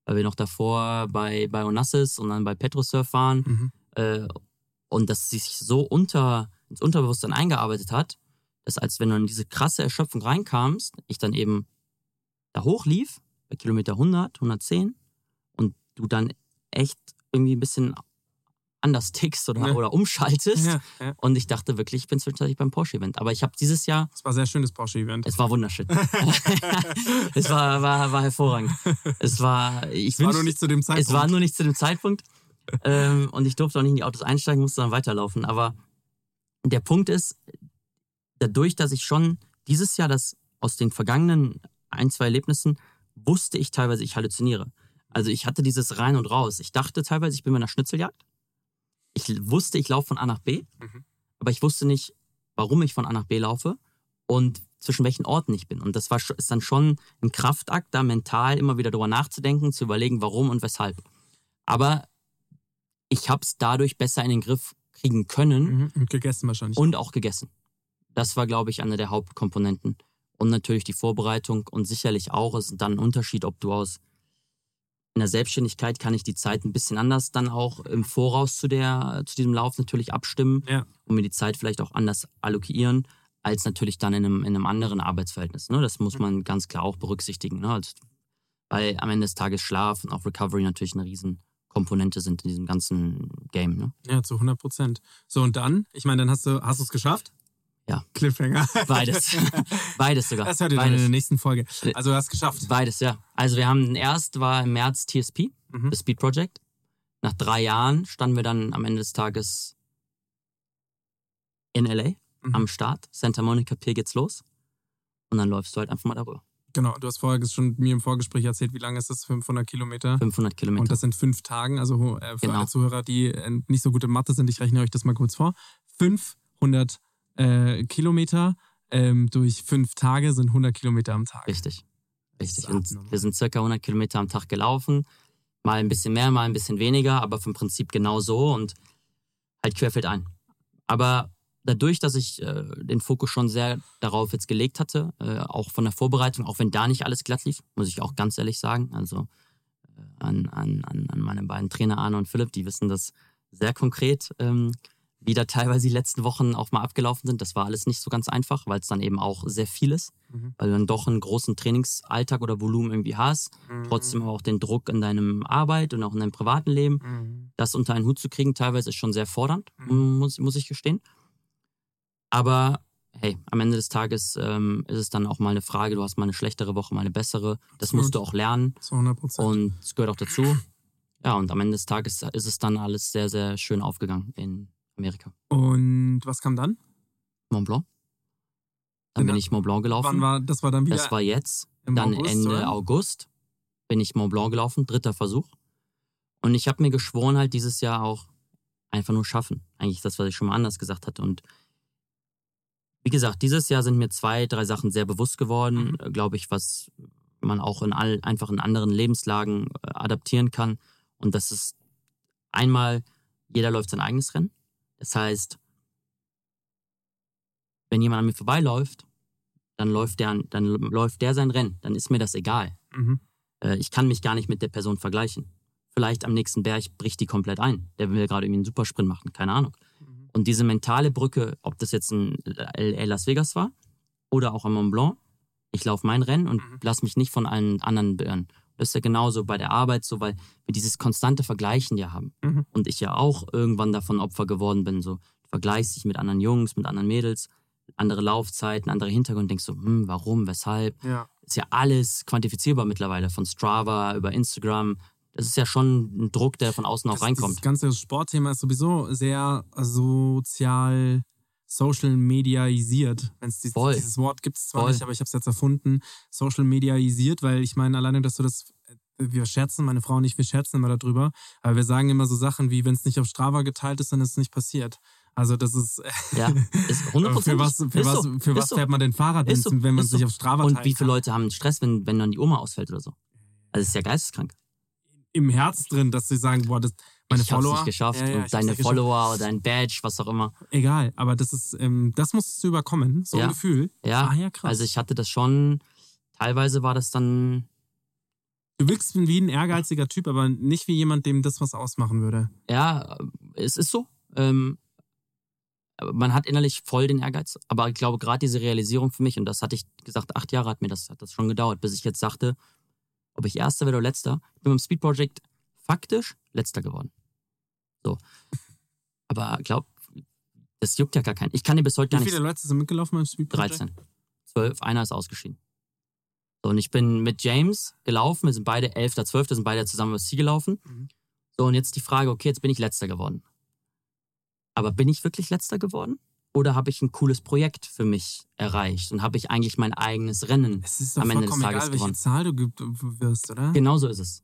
Weil wir noch davor bei, bei Onassis und dann bei Petrosurf waren Mhm. äh, und das sich so unter, ins Unterbewusstsein eingearbeitet hat, dass als wenn du in diese krasse Erschöpfung reinkamst, ich dann eben da hochlief, bei Kilometer 100, 110 und du dann echt irgendwie ein bisschen anders tickst oder, Ja. oder umschaltest. Ja, ja. Und ich dachte wirklich, ich bin zwischenzeitlich beim Porsche-Event. Aber ich habe dieses Jahr, Das war ein sehr schönes Porsche-Event. es war wunderschön. es war, war, war hervorragend. Es war, ich Es war wünsch- nur nicht zu dem Zeitpunkt. es war nur nicht zu dem Zeitpunkt. ähm, und ich durfte auch nicht in die Autos einsteigen, musste dann weiterlaufen. Aber der Punkt ist, dadurch, dass ich schon dieses Jahr das aus den vergangenen ein, zwei Erlebnissen wusste ich teilweise, ich halluziniere. Also ich hatte dieses rein und raus. Ich dachte teilweise, ich bin bei einer Schnitzeljagd. Ich wusste, ich laufe von A nach B, Mhm. aber ich wusste nicht, warum ich von A nach B laufe und zwischen welchen Orten ich bin. Und das war, ist dann schon ein Kraftakt, da mental immer wieder drüber nachzudenken, zu überlegen, warum und weshalb. Aber ich habe es dadurch besser in den Griff kriegen können Mhm. Und gegessen wahrscheinlich. und auch gegessen. Das war, glaube ich, eine der Hauptkomponenten. Und natürlich die Vorbereitung und sicherlich auch, es ist dann ein Unterschied, ob du aus in der Selbstständigkeit kann ich die Zeit ein bisschen anders dann auch im Voraus zu, der, zu diesem Lauf natürlich abstimmen Ja. und mir die Zeit vielleicht auch anders allokieren, als natürlich dann in einem, in einem anderen Arbeitsverhältnis. Ne? Das muss man ganz klar auch berücksichtigen. Ne? Also, weil am Ende des Tages Schlaf und auch Recovery natürlich eine Riesenkomponente sind in diesem ganzen Game. Ne? Ja, zu 100 Prozent. So, und dann? Ich meine, dann hast du hast du es geschafft? Ja. Cliffhanger. Beides. Beides sogar. Das hört ihr dann in Beides. der nächsten Folge. Also, du hast es geschafft. Beides, ja. Also wir haben erst war im März TSP, Mhm. das Speed Project. Nach drei Jahren standen wir dann am Ende des Tages in LA Mhm. am Start. Santa Monica Pier geht's los. Und dann läufst du halt einfach mal darüber. Genau, du hast vorher schon mir im Vorgespräch erzählt, wie lange ist das? 500 Kilometer? 500 Kilometer. Und das sind fünf Tagen. Also äh, für Genau. alle Zuhörer, die äh, nicht so gut in Mathe sind, ich rechne euch das mal kurz vor. 500 äh, Kilometer ähm, durch fünf Tage sind 100 Kilometer am Tag. Richtig. Richtig. Und wir sind circa 100 Kilometer am Tag gelaufen. Mal ein bisschen mehr, mal ein bisschen weniger, aber vom Prinzip genau so und halt querfeldein. Aber dadurch, dass ich äh, den Fokus schon sehr darauf jetzt gelegt hatte, äh, auch von der Vorbereitung, auch wenn da nicht alles glatt lief, muss ich auch ganz ehrlich sagen, also äh, an, an, an, an meine beiden Trainer Arne und Philipp, die wissen das sehr konkret, ähm, wie da teilweise die letzten Wochen auch mal abgelaufen sind. Das war alles nicht so ganz einfach, weil es dann eben auch sehr viel ist, Mhm. weil du dann doch einen großen Trainingsalltag oder Volumen irgendwie hast, trotzdem aber auch den Druck in deinem Arbeit und auch in deinem privaten Leben Mhm. das unter einen Hut zu kriegen, teilweise ist schon sehr fordernd, Mhm. muss, muss ich gestehen. Aber hey, am Ende des Tages ähm, ist es dann auch mal eine Frage, du hast mal eine schlechtere Woche, mal eine bessere. Das musst du auch lernen Zu 100 Prozent. und es gehört auch dazu. Ja, und am Ende des Tages ist es dann alles sehr, sehr schön aufgegangen in Amerika. Und was kam dann? Mont Blanc. Dann bin ich Mont Blanc gelaufen. Wann war, das war dann wieder das war jetzt. Dann August, Ende oder? August bin ich Mont Blanc gelaufen, dritter Versuch. Und ich habe mir geschworen, halt dieses Jahr auch einfach nur schaffen. Eigentlich das, was ich schon mal anders gesagt hatte. Und wie gesagt, dieses Jahr sind mir zwei, drei Sachen sehr bewusst geworden, Mhm. glaube ich, was man auch in all, einfach in anderen Lebenslagen äh, adaptieren kann. Und das ist einmal, jeder läuft sein eigenes Rennen. Das heißt, wenn jemand an mir vorbeiläuft, dann läuft der, dann läuft der sein Rennen. Dann ist mir das egal. Mhm. Äh, ich kann mich gar nicht mit der Person vergleichen. Vielleicht am nächsten Berg bricht die komplett ein. Der will gerade irgendwie einen Supersprint machen, keine Ahnung. Mhm. Und diese mentale Brücke, ob das jetzt in LA Las Vegas war oder auch am Mont Blanc, ich laufe mein Rennen und Mhm. lass mich nicht von allen anderen beirren. Das ist ja genauso bei der Arbeit so, weil wir dieses konstante Vergleichen ja haben. Mhm. Und ich ja auch irgendwann davon Opfer geworden bin. So, du vergleichst dich mit anderen Jungs, mit anderen Mädels, andere Laufzeiten, andere Hintergründe, denkst so, hm, warum, weshalb? Ja. ist ja alles quantifizierbar mittlerweile, von Strava über Instagram. Das ist ja schon ein Druck, der von außen auch Das, reinkommt. Das ganze Sportthema ist sowieso sehr sozial, social mediaisiert. Wenn's dieses, Voll. dieses Wort gibt es zwar Voll. nicht, aber ich habe es jetzt erfunden. Social mediaisiert, weil ich meine, alleine, dass du das, wir scherzen, meine Frau und ich, wir scherzen immer darüber, aber wir sagen immer so Sachen wie, wenn es nicht auf Strava geteilt ist, dann ist es nicht passiert. Also das ist, Ja, ist 100%. für was, für was, so, für was so. fährt man denn Fahrrad, Ist so, wenn man sich auf Strava Und teilen wie viele? Leute haben Stress, wenn, wenn dann die Oma ausfällt oder so? Also, es ist ja geisteskrank. Im Herz drin, dass sie sagen, boah, das, meine ich hab's Follower. nicht geschafft. Ja, ja, und hab's deine. Follower oder dein Badge, was auch immer. Egal, aber das ist, ähm, das musstest du überkommen, so Ja. ein Gefühl. Ja, Ah, ja, krass. also ich hatte das schon, teilweise war das dann, Du wirkst wie ein ehrgeiziger Typ, aber nicht wie jemand, dem das was ausmachen würde. ja, es ist so. Ähm, man hat innerlich voll den Ehrgeiz, aber ich glaube, gerade diese Realisierung für mich, und das hatte ich gesagt, acht Jahre hat mir das, hat das schon gedauert, bis ich jetzt sagte, ob ich Erster werde oder Letzter. Ich bin beim Speed Project faktisch Letzter geworden. So. Aber glaub, das juckt ja gar keinen. Ich kann dir bis heute gar Wie nicht. viele Leute sind mitgelaufen beim Project? 13. 12, einer ist ausgeschieden. So, und ich bin mit James gelaufen, wir sind beide 11., 12., sind beide zusammen übers Ziel gelaufen. Mhm. So, und jetzt die Frage, okay, jetzt bin ich Letzter geworden. Aber bin ich wirklich Letzter geworden? Oder habe ich ein cooles Projekt für mich erreicht und habe ich eigentlich mein eigenes Rennen? Es ist doch Am Ende des Tages egal, welche gewonnen. Zahl du ge- du wirst, oder? Genauso ist es.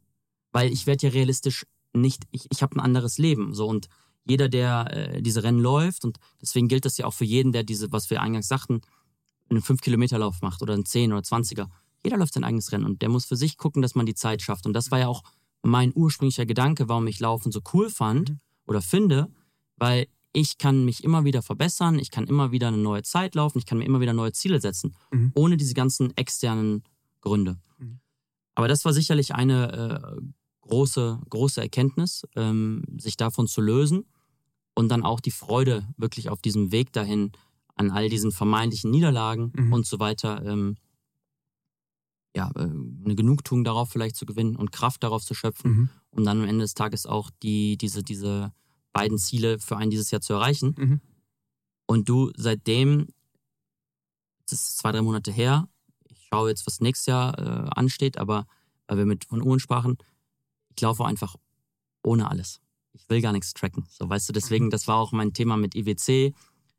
Weil ich werde ja realistisch nicht, ich, ich habe ein anderes Leben. So und jeder, der äh, diese Rennen läuft, und deswegen gilt das ja auch für jeden, der diese, was wir eingangs sagten, einen 5-Kilometer-Lauf macht oder einen 10 oder 20er. Jeder läuft sein eigenes Rennen und der muss für sich gucken, dass man die Zeit schafft. Und das war ja auch mein ursprünglicher Gedanke, warum ich Laufen so cool fand Mhm. oder finde, weil ich kann mich immer wieder verbessern, ich kann immer wieder eine neue Zeit laufen, ich kann mir immer wieder neue Ziele setzen, Mhm. ohne diese ganzen externen Gründe. Mhm. Aber das war sicherlich eine äh, große, große Erkenntnis, ähm, sich davon zu lösen und dann auch die Freude wirklich auf diesem Weg dahin, an all diesen vermeintlichen Niederlagen Mhm. und so weiter, ähm, ja, äh, eine Genugtuung darauf vielleicht zu gewinnen und Kraft darauf zu schöpfen, Mhm. um dann am Ende des Tages auch die, diese, diese beiden Ziele für einen dieses Jahr zu erreichen. Mhm. Und du seitdem, das ist zwei, drei Monate her, ich schaue jetzt, was nächstes Jahr äh, ansteht, aber weil wir mit von Uhren sprachen, ich laufe einfach ohne alles. Ich will gar nichts tracken. So, weißt du, deswegen, Mhm. das war auch mein Thema mit IWC,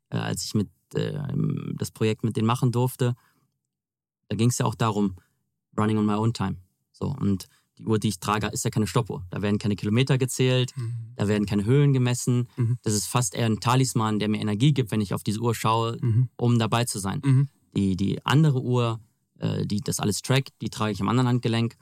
äh, als ich mit äh, das Projekt mit denen machen durfte. Da ging es ja auch darum, running on my own time. So, und die Uhr, die ich trage, ist ja keine Stoppuhr. Da werden keine Kilometer gezählt, Mhm. da werden keine Höhen gemessen. Mhm. Das ist fast eher ein Talisman, der mir Energie gibt, wenn ich auf diese Uhr schaue, Mhm. um dabei zu sein. Mhm. Die, die andere Uhr, äh, die das alles trackt, die trage ich am anderen Handgelenk.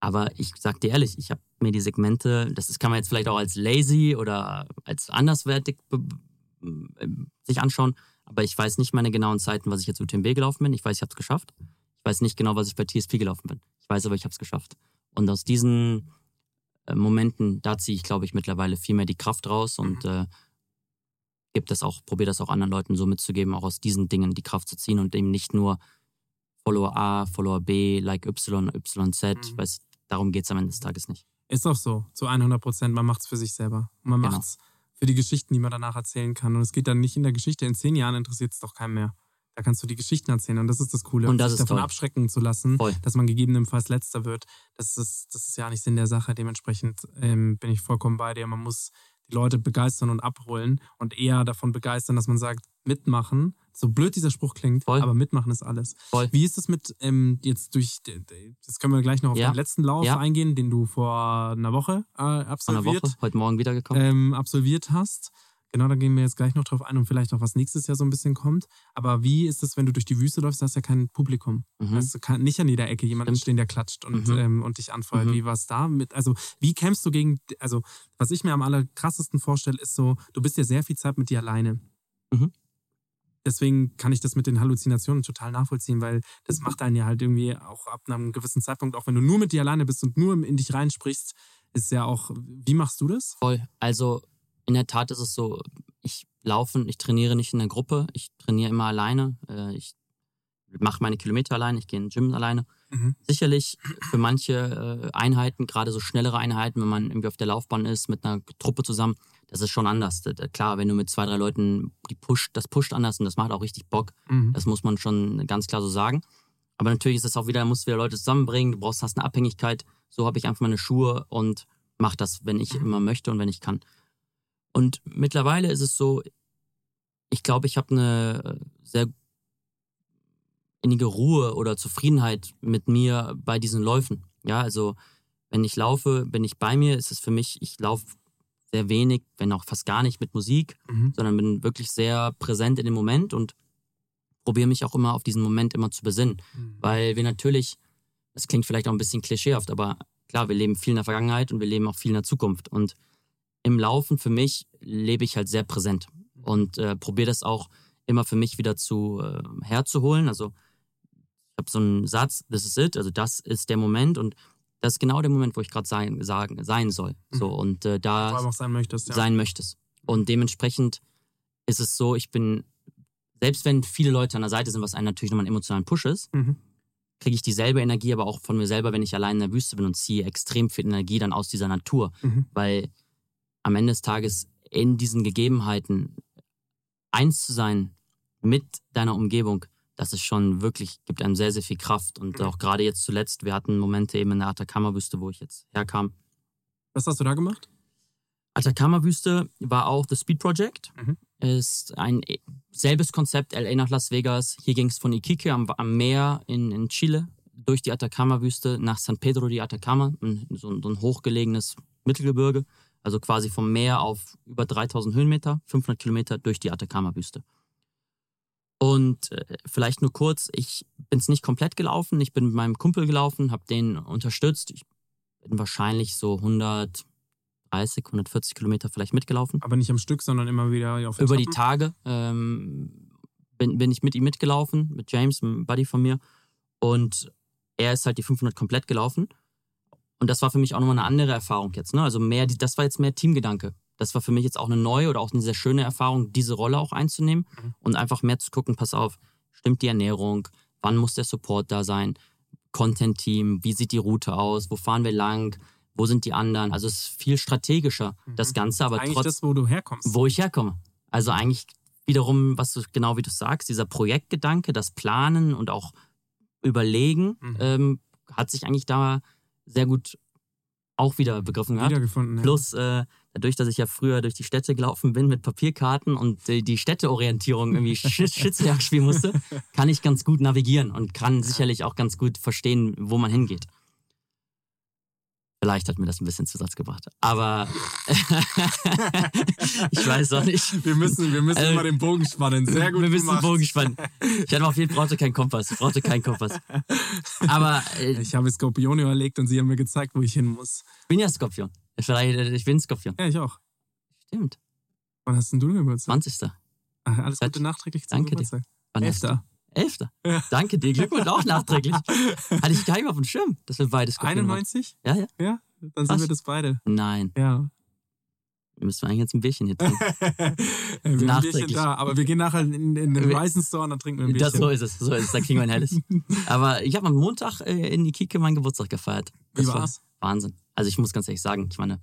Aber ich sag dir ehrlich, ich habe mir die Segmente, das ist, kann man jetzt vielleicht auch als lazy oder als anderswertig be- be- äh, sich anschauen, aber ich weiß nicht meine genauen Zeiten, was ich jetzt UTMB gelaufen bin. Ich weiß, ich habe es geschafft. Ich weiß nicht genau, was ich bei TSP gelaufen bin. Ich weiß aber, ich habe es geschafft. Und aus diesen äh, Momenten, da ziehe ich, glaube ich, mittlerweile viel mehr die Kraft raus und äh, gibt das auch, probiere das auch anderen Leuten so mitzugeben, auch aus diesen Dingen die Kraft zu ziehen und eben nicht nur Follower A, Follower B, Like Y, YZ. Mhm. Weiß, darum geht es am Ende des Tages nicht. Ist auch so, zu 100 Prozent. Man macht es für sich selber. Man Genau. macht es für die Geschichten, die man danach erzählen kann. Und es geht dann nicht in der Geschichte. In zehn Jahren interessiert es doch keinen mehr. Da kannst du die Geschichten erzählen. Und das ist das Coole. Und das sich davon toll. abschrecken zu lassen, Voll. dass man gegebenenfalls Letzter wird. Das ist, das ist ja nicht Sinn der Sache. Dementsprechend ähm, bin ich vollkommen bei dir. Man muss die Leute begeistern und abholen und eher davon begeistern, dass man sagt, mitmachen. So blöd dieser Spruch klingt, Voll. aber mitmachen ist alles. Voll. Wie ist es mit ähm, jetzt durch, das können wir gleich noch auf Ja. den letzten Lauf Ja. eingehen, den du vor einer Woche äh, einer absolviert, Woche, heute Morgen wiedergekommen. ähm, absolviert hast. Genau, da gehen wir jetzt gleich noch drauf ein und vielleicht auch, was nächstes Jahr so ein bisschen kommt. Aber wie ist es, wenn du durch die Wüste läufst, da hast ja kein Publikum. Mhm. Hast du kann, nicht an jeder Ecke jemanden Stimmt. stehen, der klatscht und, Mhm. ähm, und dich anfeuert. Mhm. Wie war es da? Mit, also, wie kämpfst du gegen, also, was ich mir am allerkrassesten vorstelle, ist so, du bist ja sehr viel Zeit mit dir alleine. Mhm. Deswegen kann ich das mit den Halluzinationen total nachvollziehen, weil das macht einen ja halt irgendwie auch ab einem gewissen Zeitpunkt, auch wenn du nur mit dir alleine bist und nur in dich reinsprichst, ist ja auch, wie machst du das? Voll. Also in der Tat ist es so, ich laufe, ich trainiere nicht in der Gruppe, ich trainiere immer alleine. Äh, Ich mache meine Kilometer alleine, ich gehe in den Gym alleine. Mhm. Sicherlich für manche äh, Einheiten, gerade so schnellere Einheiten, wenn man irgendwie auf der Laufbahn ist mit einer Truppe zusammen, das ist schon anders. Klar, wenn du mit zwei, drei Leuten, die pusht, das pusht anders und das macht auch richtig Bock. Mhm. Das muss man schon ganz klar so sagen. Aber natürlich ist es auch wieder, musst du wieder Leute zusammenbringen, du brauchst, hast eine Abhängigkeit. So habe ich einfach meine Schuhe und mache das, wenn ich immer möchte und wenn ich kann. Und mittlerweile ist es so, ich glaube, ich habe eine äh, sehr innige Ruhe oder Zufriedenheit mit mir bei diesen Läufen. Ja, also wenn ich laufe, bin ich bei mir, ist es für mich, ich laufe sehr wenig, wenn auch fast gar nicht mit Musik, Mhm. sondern bin wirklich sehr präsent in dem Moment und probiere mich auch immer auf diesen Moment immer zu besinnen. Mhm. Weil wir natürlich, das klingt vielleicht auch ein bisschen klischeehaft, aber klar, wir leben viel in der Vergangenheit und wir leben auch viel in der Zukunft. Und im Laufen für mich lebe ich halt sehr präsent und äh, probiere das auch immer für mich wieder zu äh, herzuholen. Also ich habe so einen Satz, this is it, also das ist der Moment und das ist genau der Moment, wo ich gerade sein, sagen, sein soll. So, und äh, da Vor allem auch sein möchtest, ja. sein möchtest. Und dementsprechend ist es so, ich bin, selbst wenn viele Leute an der Seite sind, was einen natürlich nochmal einen emotionalen Push ist, Mhm. kriege ich dieselbe Energie, aber auch von mir selber, wenn ich allein in der Wüste bin und ziehe extrem viel Energie dann aus dieser Natur. Mhm. Weil am Ende des Tages in diesen Gegebenheiten eins zu sein mit deiner Umgebung, das ist schon wirklich, gibt einem sehr, sehr viel Kraft. Und auch gerade jetzt zuletzt, wir hatten Momente eben in der Atacama-Wüste, wo ich jetzt herkam, Was hast du da gemacht? Atacama-Wüste war auch The Speed Project. Mhm. Ist ein äh, selbes Konzept, LA nach Las Vegas. Hier ging es von Iquique am, am Meer in, in Chile durch die Atacama-Wüste nach San Pedro de Atacama, so, so ein hochgelegenes Mittelgebirge. Also quasi vom Meer auf über 3000 Höhenmeter, 500 Kilometer durch die Atacama-Wüste. Und äh, vielleicht nur kurz, ich bin es nicht komplett gelaufen. Ich bin mit meinem Kumpel gelaufen, habe den unterstützt. Ich bin wahrscheinlich so 100, 30, 140 Kilometer vielleicht mitgelaufen. Aber nicht am Stück, sondern immer wieder auf Über die Etappen? Tage ähm, bin, bin ich mit ihm mitgelaufen, mit James, einem Buddy von mir. Und er ist halt die 500 komplett gelaufen. Und das war für mich auch nochmal eine andere Erfahrung jetzt. Ne? Also mehr, das war jetzt mehr Teamgedanke. Das war für mich jetzt auch eine neue oder auch eine sehr schöne Erfahrung, diese Rolle auch einzunehmen Mhm. und einfach mehr zu gucken, pass auf, stimmt die Ernährung, wann muss der Support da sein, Content-Team, wie sieht die Route aus, wo fahren wir lang, wo sind die anderen. Also es ist viel strategischer, das Mhm. Ganze, aber Eigentlich trotzdem das, wo du herkommst. wo ich herkomme. Also eigentlich wiederum, was du genau wie du sagst, dieser Projektgedanke, das Planen und auch Überlegen, Mhm. ähm, hat sich eigentlich da sehr gut auch wieder begriffen hat. Wiedergefunden. Ja. Plus äh, dadurch, dass ich ja früher durch die Städte gelaufen bin mit Papierkarten und äh, die Städteorientierung irgendwie Sch- Schützenjagd spielen musste, kann ich ganz gut navigieren und kann sicherlich auch ganz gut verstehen, wo man hingeht. Vielleicht hat mir das ein bisschen Zusatz gebracht. Aber ich weiß auch nicht. Wir müssen, wir müssen Also, immer den Bogen spannen. Sehr gut Wir müssen den gemacht. Bogen spannen. Ich hatte auf jeden Fall brauchte keinen Kompass. Ich brauchte keinen Kompass. Aber äh, Ich habe Skorpione überlegt und sie haben mir gezeigt, wo ich hin muss. ich bin ja Skorpion. Vielleicht, äh, ich bin Skorpion. Ja, ich auch. Stimmt. Wann hast denn du Geburtstag? 20. Ach, alles Gute nachträglich zum Danke dir. Geburtstag. Hast du? Elfter. Elfter. Danke dir. Glückwunsch auch nachträglich. Hatte ich gar nicht mehr auf dem Schirm, dass wir beide Skorpion waren. 91? Ja, ja. Ja, dann sind wir das beide. Nein. Ja. Wir müssen eigentlich jetzt ein Bierchen hier trinken. wir Nachträglich. da, aber wir gehen nachher in, in den Ryzen Store und dann trinken wir ein Das, Bierchen. so ist es. So ist es. Da kriegen wir ein helles. Aber ich habe am Montag äh, in Ikike meinen Geburtstag gefeiert. Wie war war's? Wahnsinn. Also ich muss ganz ehrlich sagen, ich meine,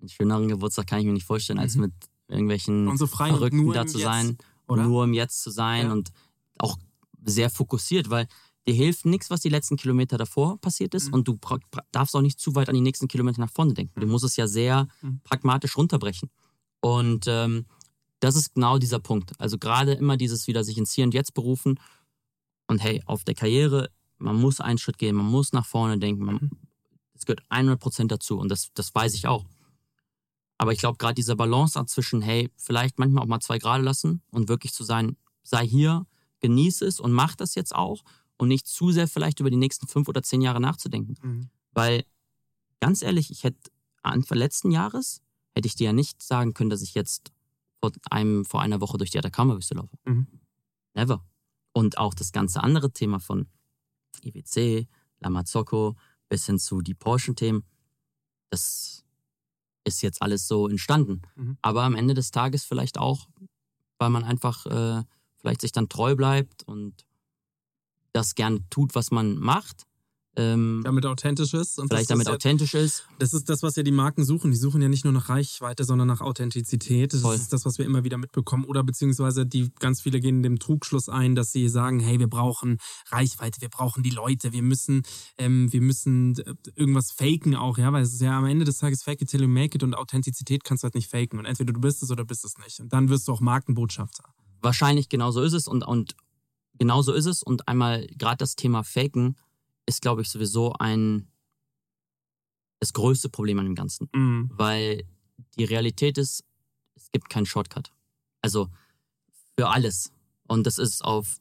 einen schöneren Geburtstag kann ich mir nicht vorstellen, als mit irgendwelchen Mhm. Und so frei Verrückten da zu Jetzt, sein oder? und nur im Jetzt zu sein Ja. und auch sehr fokussiert, weil dir hilft nichts, was die letzten Kilometer davor passiert ist Mhm. und du darfst auch nicht zu weit an die nächsten Kilometer nach vorne denken. Du musst es ja sehr Mhm. pragmatisch runterbrechen. Und ähm, das ist genau dieser Punkt. Also gerade immer dieses wieder sich ins Hier und Jetzt berufen und hey, auf der Karriere, man muss einen Schritt gehen, man muss nach vorne denken, man, Mhm. das gehört 100% dazu und das, das weiß ich auch. Aber ich glaube, gerade dieser Balanceakt zwischen, hey, vielleicht manchmal auch mal zwei Grade lassen und wirklich zu sein, sei hier, genieße es und mach das jetzt auch und nicht zu sehr vielleicht über die nächsten fünf oder zehn Jahre nachzudenken. Mhm. Weil, ganz ehrlich, ich hätte Anfang letzten Jahres, hätte ich dir ja nicht sagen können, dass ich jetzt vor, einem, vor einer Woche durch die Atacama-Wüste laufe. Mhm. Never. Und auch das ganze andere Thema von IWC, Lamazocco bis hin zu die Porsche-Themen, das ist jetzt alles so entstanden. Mhm. Aber am Ende des Tages vielleicht auch, weil man einfach äh, vielleicht sich dann treu bleibt und das gern tut, was man macht. Ähm, Damit authentisch ist. Und vielleicht damit ist ja, authentisch ist. Das ist das, was ja die Marken suchen. Die suchen ja nicht nur nach Reichweite, sondern nach Authentizität. Das Voll. ist das, was wir immer wieder mitbekommen. Oder beziehungsweise die ganz viele gehen dem Trugschluss ein, dass sie sagen, hey, wir brauchen Reichweite, wir brauchen die Leute, wir müssen, ähm, wir müssen äh, irgendwas faken auch, ja, weil es ist ja am Ende des Tages fake it till you make it und Authentizität kannst du halt nicht faken. Und entweder du bist es oder bist es nicht. Und dann wirst du auch Markenbotschafter. Wahrscheinlich genauso ist es und, und genauso ist es. Und einmal gerade das Thema Faken ist, glaube ich, sowieso ein das größte Problem an dem Ganzen. Mhm. Weil die Realität ist, es gibt keinen Shortcut. Also für alles. Und das ist auf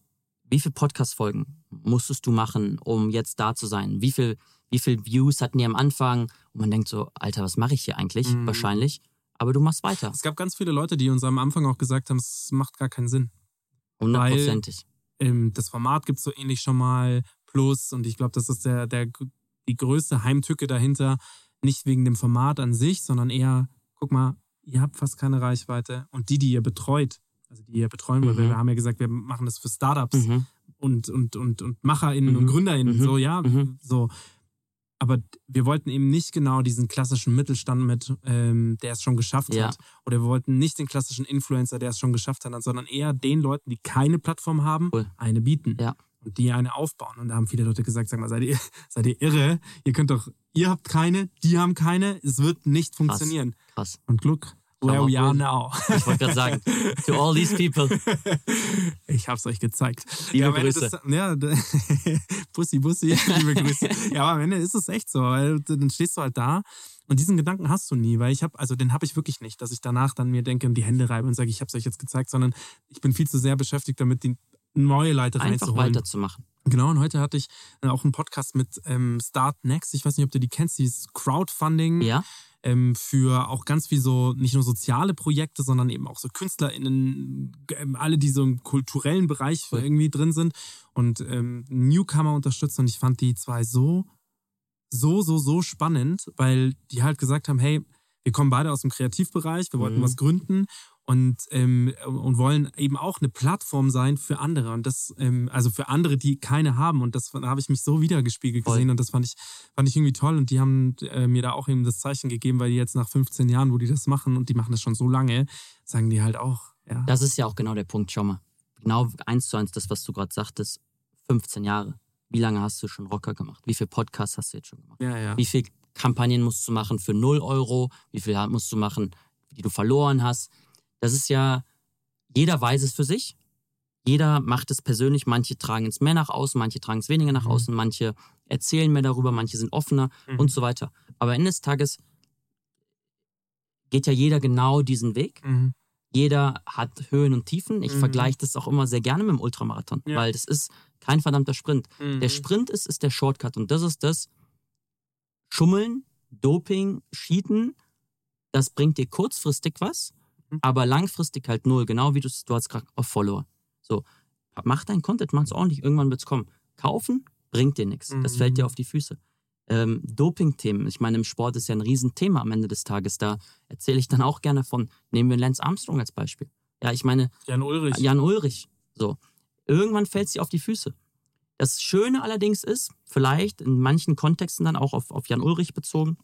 wie viele Podcast-Folgen musstest du machen, um jetzt da zu sein? Wie viel, wie viel Views hatten die am Anfang? Und man denkt so, Alter, was mache ich hier eigentlich? Mhm. Wahrscheinlich. Aber du machst weiter. Es gab ganz viele Leute, die uns am Anfang auch gesagt haben, es macht gar keinen Sinn. Hundertprozentig. ähm, das Format gibt es so ähnlich schon mal plus und ich glaube, das ist der, der, die größte Heimtücke dahinter, nicht wegen dem Format an sich, sondern eher, guck mal, ihr habt fast keine Reichweite und die, die ihr betreut, also die ihr betreuen wollt, Mhm. weil wir haben ja gesagt, wir machen das für Startups Mhm. und, und, und, und MacherInnen Mhm. und GründerInnen, Mhm. so, ja, Mhm. so. Aber wir wollten eben nicht genau diesen klassischen Mittelstand mit, ähm, der es schon geschafft Ja. hat. Oder wir wollten nicht den klassischen Influencer, der es schon geschafft hat, sondern eher den Leuten, die keine Plattform haben, Cool. eine bieten. Ja. Und die eine aufbauen. Und da haben viele Leute gesagt, sag mal, seid ihr, seid ihr irre? Ihr könnt doch, ihr habt keine, die haben keine, es wird nicht funktionieren. Krass. Und look, Mal, we are now. Ich wollte gerade sagen, to all these people. Ich hab's euch gezeigt. Liebe Ende Grüße. Des, ja, Bussi, Bussi, liebe Grüße. Ja, aber am Ende ist es echt so, weil dann stehst du halt da und diesen Gedanken hast du nie, weil ich habe, also den habe ich wirklich nicht, dass ich danach dann mir denke und die Hände reibe und sage, ich habe es euch jetzt gezeigt, sondern ich bin viel zu sehr beschäftigt damit, die neue Leute Einfach reinzuholen. weiterzumachen. Genau, und heute hatte ich äh, auch einen Podcast mit ähm, Start Next. Ich weiß nicht, ob du die kennst, dieses Crowdfunding Ja? Ähm, für auch ganz viel so, nicht nur soziale Projekte, sondern eben auch so KünstlerInnen, ähm, alle, die so im kulturellen Bereich irgendwie drin sind und ähm, Newcomer unterstützen. Und ich fand die zwei so, so, so, so spannend, weil die halt gesagt haben, hey, wir kommen beide aus dem Kreativbereich, wir wollten Mhm. was gründen und, ähm, und wollen eben auch eine Plattform sein für andere. Und das, ähm, also für andere, die keine haben. Und das da habe ich mich so wiedergespiegelt Voll. gesehen und das fand ich, fand ich irgendwie toll. Und die haben äh, mir da auch eben das Zeichen gegeben, weil die jetzt nach 15 Jahren, wo die das machen und die machen das schon so lange, sagen die halt auch, ja. Das ist ja auch genau der Punkt, schau mal. Genau eins zu eins das, was du gerade sagtest. 15 Jahre. Wie lange hast du schon Rocker gemacht? Wie viele Podcasts hast du jetzt schon gemacht? ja, ja. Wie viel Kampagnen musst du machen für 0 Euro, wie viel musst du machen, die du verloren hast. Das ist ja, jeder weiß es für sich. Jeder macht es persönlich. Manche tragen es mehr nach außen, manche tragen es weniger nach Mhm. außen, manche erzählen mehr darüber, manche sind offener Mhm. und so weiter. Aber Ende des Tages geht ja jeder genau diesen Weg. Mhm. Jeder hat Höhen und Tiefen. Ich Mhm. vergleiche das auch immer sehr gerne mit dem Ultramarathon, Ja. weil das ist kein verdammter Sprint. Mhm. Der Sprint ist, ist der Shortcut und das ist das Schummeln, Doping, Cheaten. Das bringt dir kurzfristig was, Mhm. aber langfristig halt null. Genau wie du es du hast gerade auf Follower. So, mach deinen Content, mach's ordentlich, irgendwann wird's kommen. Kaufen bringt dir nichts. Das Mhm. fällt dir auf die Füße. Ähm, Doping-Themen, ich meine, im Sport ist ja ein Riesenthema am Ende des Tages. Da erzähle ich dann auch gerne von. Nehmen wir Lance Armstrong als Beispiel. Ja, ich meine, Jan Ulrich. Jan Ulrich. So. Irgendwann fällt sie auf die Füße. Das Schöne allerdings ist, vielleicht in manchen Kontexten dann auch auf, auf Jan Ulrich bezogen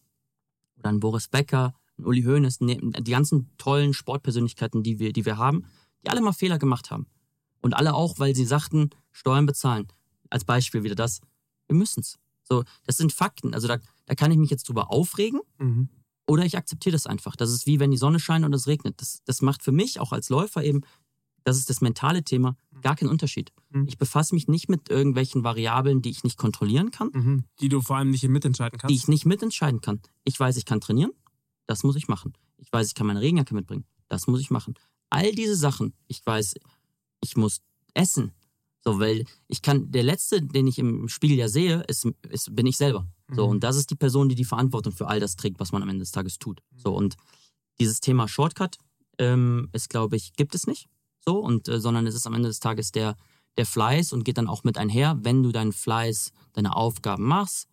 oder an Boris Becker, an Uli Hoeneß, ne- die ganzen tollen Sportpersönlichkeiten, die wir, die wir haben, die alle mal Fehler gemacht haben. Und alle auch, weil sie sagten, Steuern bezahlen. Als Beispiel wieder das, wir müssen's. So, das sind Fakten. Also da, da kann ich mich jetzt drüber aufregen Mhm. oder ich akzeptiere das einfach. Das ist wie wenn die Sonne scheint und es regnet. Das, das macht für mich auch als Läufer eben, das ist das mentale Thema, gar keinen Unterschied. Mhm. Ich befasse mich nicht mit irgendwelchen Variablen, die ich nicht kontrollieren kann, Mhm. Die du vor allem nicht mitentscheiden kannst. die ich nicht mitentscheiden kann. Ich weiß, ich kann trainieren, das muss ich machen. Ich weiß, ich kann meine Regenjacke mitbringen, das muss ich machen. All diese Sachen, ich weiß, ich muss essen. So, weil ich kann, der Letzte, den ich im Spiegel ja sehe, ist, ist, bin ich selber. So, Mhm. und das ist die Person, die die Verantwortung für all das trägt, was man am Ende des Tages tut. So, und dieses Thema Shortcut ähm, ist, glaube ich, gibt es nicht. So, und, äh, sondern es ist am Ende des Tages der, der Fleiß und geht dann auch mit einher, wenn du deinen Fleiß, deine Aufgaben machst,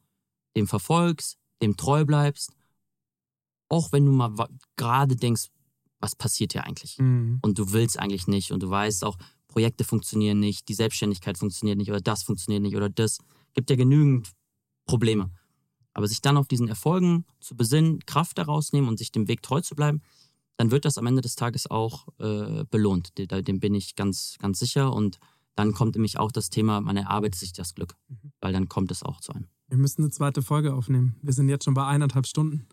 dem verfolgst, dem treu bleibst, auch wenn du mal gerade denkst, was passiert hier eigentlich? Mhm. und du willst eigentlich nicht und du weißt auch, Projekte funktionieren nicht, die Selbstständigkeit funktioniert nicht oder das funktioniert nicht oder das. Gibt ja genügend Probleme. Aber sich dann auf diesen Erfolgen zu besinnen, Kraft daraus nehmen und sich dem Weg treu zu bleiben, dann wird das am Ende des Tages auch äh, belohnt. Dem, bin ich ganz, ganz sicher. Und dann kommt nämlich auch das Thema, man erarbeitet sich das Glück. Weil dann kommt es auch zu einem. Wir müssen eine zweite Folge aufnehmen. Wir sind jetzt schon bei eineinhalb Stunden.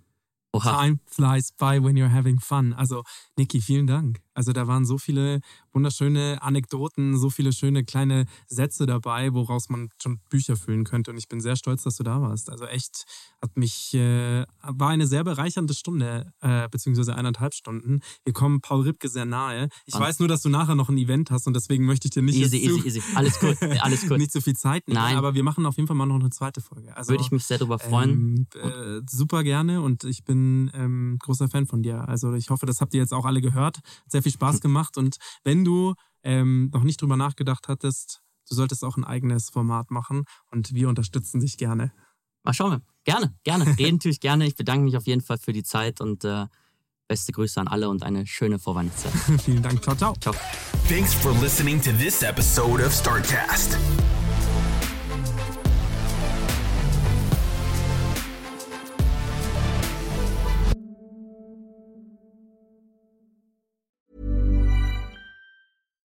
Oha. Time flies by when you're having fun. Also, Niki, vielen Dank. Also, da waren so viele wunderschöne Anekdoten, so viele schöne kleine Sätze dabei, woraus man schon Bücher füllen könnte. Und ich bin sehr stolz, dass du da warst. Also, echt, hat mich, äh, war eine sehr bereichernde Stunde, äh, beziehungsweise eineinhalb Stunden. Wir kommen Paul Ripke sehr nahe. Ich Ah. weiß nur, dass du nachher noch ein Event hast und deswegen möchte ich dir nicht, Easy, zu, easy, easy. Alles gut, alles gut. nicht so viel Zeit nehmen. Nein. Aber wir machen auf jeden Fall mal noch eine zweite Folge. Also, Würde ich mich sehr darüber freuen. ähm, äh, super gerne und ich bin ähm, großer Fan von dir. Also ich hoffe, das habt ihr jetzt auch alle gehört. Sehr viel Spaß gemacht und wenn du ähm, noch nicht drüber nachgedacht hattest, du solltest auch ein eigenes Format machen und wir unterstützen dich gerne. Mal schauen wir. Gerne, gerne. Reden tue ich gerne. Ich bedanke mich auf jeden Fall für die Zeit und äh, beste Grüße an alle und eine schöne Vorweihnachtszeit. Vielen Dank. Ciao, ciao. Ciao. Thanks for listening to this episode of StartCast.